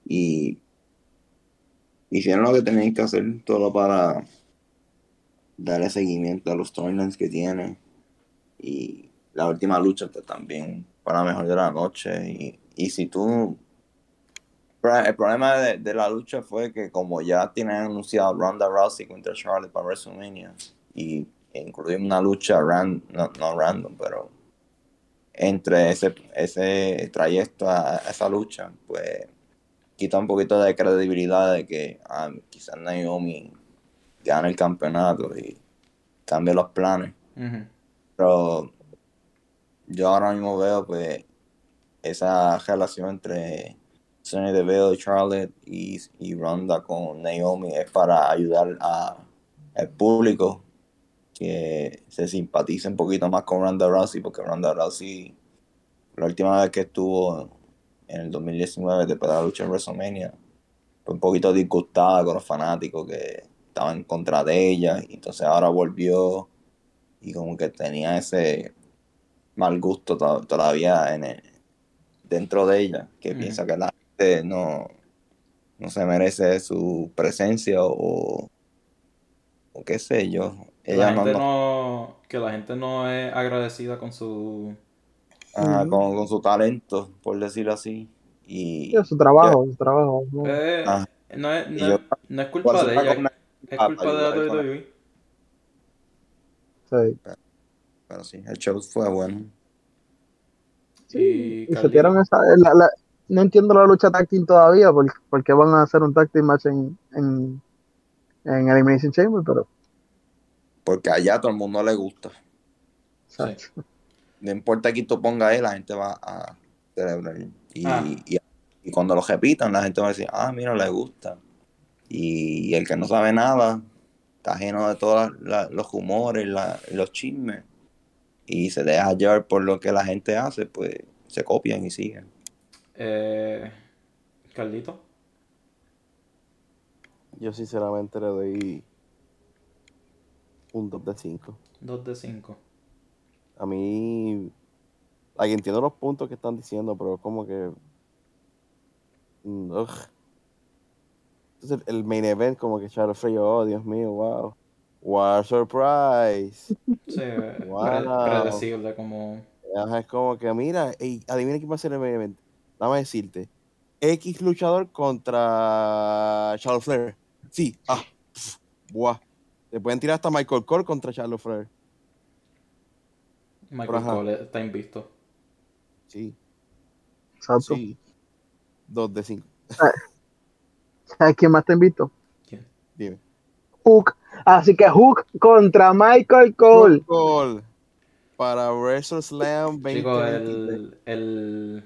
Y hicieron lo que tenían que hacer todo para darle seguimiento a los storylines que tienen. Y la última lucha pues, también la mejor de la noche. Y, y si tú El problema de, de la lucha fue que como ya tienen anunciado Ronda Rousey contra Charlotte para WrestleMania y incluir una lucha ran- no, no random, pero entre ese, ese trayecto a, a esa lucha, pues quita un poquito de credibilidad de que ah, quizás Naomi gane el campeonato y cambie los planes. Pero yo ahora mismo veo pues esa relación entre Sonya Deville Charlotte y, y Ronda con Naomi es para ayudar a el público que se simpatice un poquito más con Ronda Rousey porque Ronda Rousey la última vez que estuvo en el 2019 después de la lucha en WrestleMania fue un poquito disgustada con los fanáticos que estaban en contra de ella y entonces ahora volvió y como que tenía ese mal gusto to- todavía en el- dentro de ella, que piensa que la gente no, no se merece su presencia o, o qué sé yo. Que Ella la no, gente no- no, que la gente no es agradecida con su con, con su talento, por decirlo así. Y su trabajo, su trabajo. ¿no? Eh, no, es, no, yo- es, no es por culpa de ella, una- es culpa de la WWE. Sí. Pero sí, el show fue bueno. Y Y se esa. la- la- no entiendo la lucha team todavía, porque, porque van a hacer un team match en, en, en Elimination Chamber, pero. Porque allá a todo el mundo le gusta. No importa quién tú pongas ahí, la gente va a celebrar. Y, Ah. y, y cuando lo repitan, la gente va a decir, ah, mira, le gusta. Y, el que no sabe nada, está lleno de todos los humores, la- los chismes. Y se deja llevar por lo que la gente hace, pues se copian y siguen. Eh, Carlito. Yo sinceramente le doy un 2 de 5. 2 de 5. A mí, like, entiendo los puntos que están diciendo, pero como que... mm, ugh. Entonces el main event como que Charlotte Flair, oh Dios mío, wow. What a surprise. [laughs] Sí, Wow. pre- predecible como... Es como que, mira, ey, adivina quién va a ser el main event. Dame decirte. X luchador contra Charlotte Flair. Sí, ah, pf, buah. Te pueden tirar hasta Michael Cole contra Charlotte Flair. Michael Ajá. Cole está invisto. Sí. Exacto. Sí. Dos de cinco. [laughs] ¿Sabes quién más te invito? Dime. Hook. Así que Hook contra Michael Cole. Cole para WrestleSlam 2023. Chicos, el, el,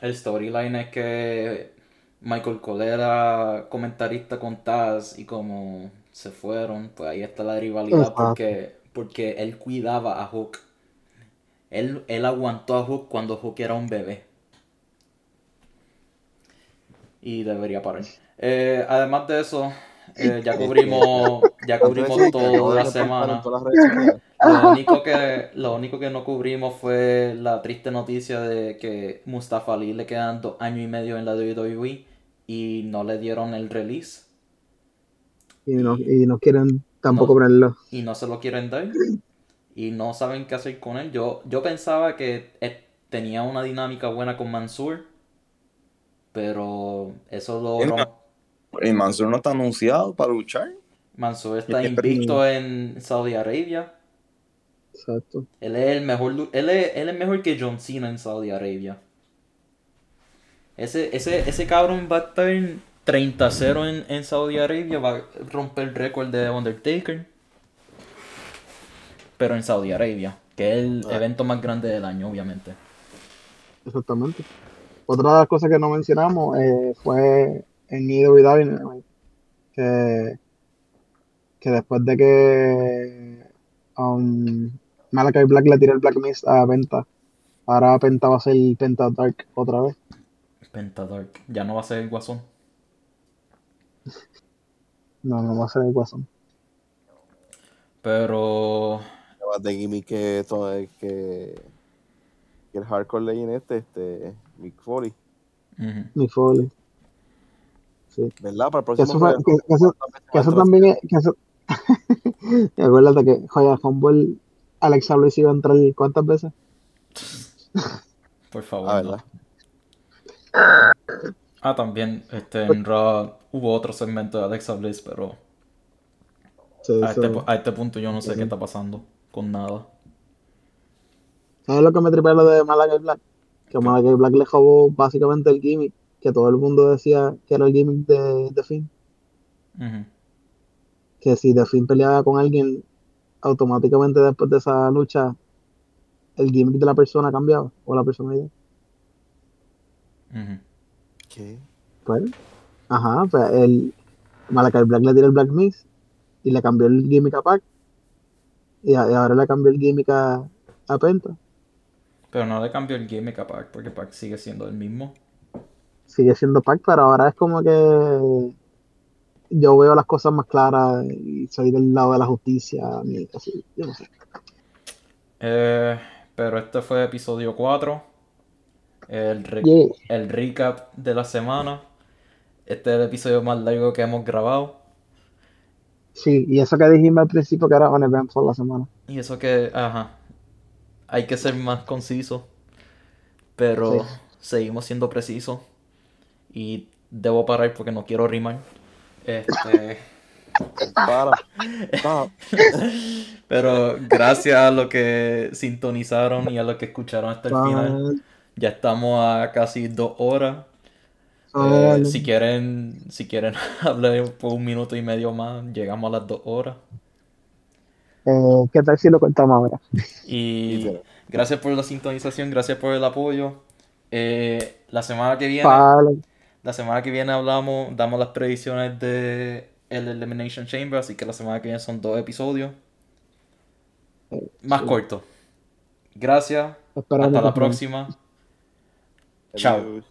el storyline es que Michael Cole era comentarista con Taz y como se fueron, pues ahí está la rivalidad Exacto. porque, porque él cuidaba a Hook. Él, él aguantó a Hook cuando Hook era un bebé. Y debería parar. Eh, además de eso, eh, ya cubrimos, ya cubrimos de la semana. Lo [laughs] único, que, lo único que no cubrimos fue la triste noticia de que Mustafa Ali le quedan dos años y medio en la WWE y no le dieron el release Y no, y no quieren tampoco No. ponerlo. y no se lo quieren dar y no saben qué hacer con él. Yo, yo pensaba que eh, tenía una dinámica buena con Mansur, pero eso lo... ¿Y Mansur no está anunciado para luchar? Mansur está Qué invicto en Saudi Arabia. Exacto. Él es el mejor, él es, él es mejor que John Cena en Saudi Arabia. Ese, ese, ese cabrón va a estar 30-0 en, en Saudi Arabia, va a romper el récord de Undertaker. Pero en Saudi Arabia, que es el Ah. evento más grande del año, obviamente. Exactamente. Otra de las cosas que no mencionamos eh, fue en Dynamite, que, que después de que um, Malachi Black le tiró el Black Mist a Penta, ahora Penta va a ser Penta Dark otra vez. Pentadark. Ya no va a ser el guasón. No, no va a ser el Guasón. Pero. Además de gimmick que, todo- que, que el Hardcore Legend este, este, Mick Foley, ujú. Ni Foley. ¿verdad? Para el Que próximo eso, fue- Royal que, que eso, Rumble, que eso también es. Que eso... [laughs] Acuérdate que Joya Humble, Alexa Bliss iba a entrar ¿cuántas veces? Por favor. Ah, no. ¿verdad? Ah, también este, en Raw hubo otro segmento de Alexa Bliss, pero Sí, a eso- este, a este punto yo no sé Sí. qué está pasando con nada. ¿Sabes lo que me tripea lo de Malachi Black? Que Malachi Black le robó básicamente el gimmick que todo el mundo decía que era el gimmick de, de Finn. Que si The Finn peleaba con alguien, automáticamente después de esa lucha, el gimmick de la persona cambiaba, o la personalidad. ¿Qué? Pues, ajá, pues el Malachi Black le tiró el Black Mist y le cambió el gimmick a Pac. Y, a- y ahora le cambió el gimmick a, a Penta. Pero no le cambió el gimmick a Pac porque Pac sigue siendo el mismo. Sigue siendo Pac, pero ahora es como que yo veo las cosas más claras y soy del lado de la justicia. así, yo no sé. Eh, pero este fue episodio 4. El, re- Yeah. el recap de la semana. Este es el episodio más largo que hemos grabado. Sí, y eso que dijimos al principio que era un evento la semana. Y eso que, ajá, hay que ser más conciso. Pero Sí. seguimos siendo precisos. Y debo parar porque no quiero rimar. Este, Para. Pero gracias a los que sintonizaron y a los que escucharon hasta el final. Ya estamos a casi dos horas. Ah, Eh, si quieren, si quieren [laughs] hablar por un minuto y medio más, llegamos a las dos horas. eh, ¿qué tal si lo contamos ahora? Y gracias por la sintonización, gracias por el apoyo. Eh, la semana que viene, Vale. La semana que viene hablamos, damos las predicciones de el Elimination Chamber, así que la semana que viene son dos episodios. Más sí. cortos. Gracias. Esperamos Hasta la que- próxima. Chao. Adiós.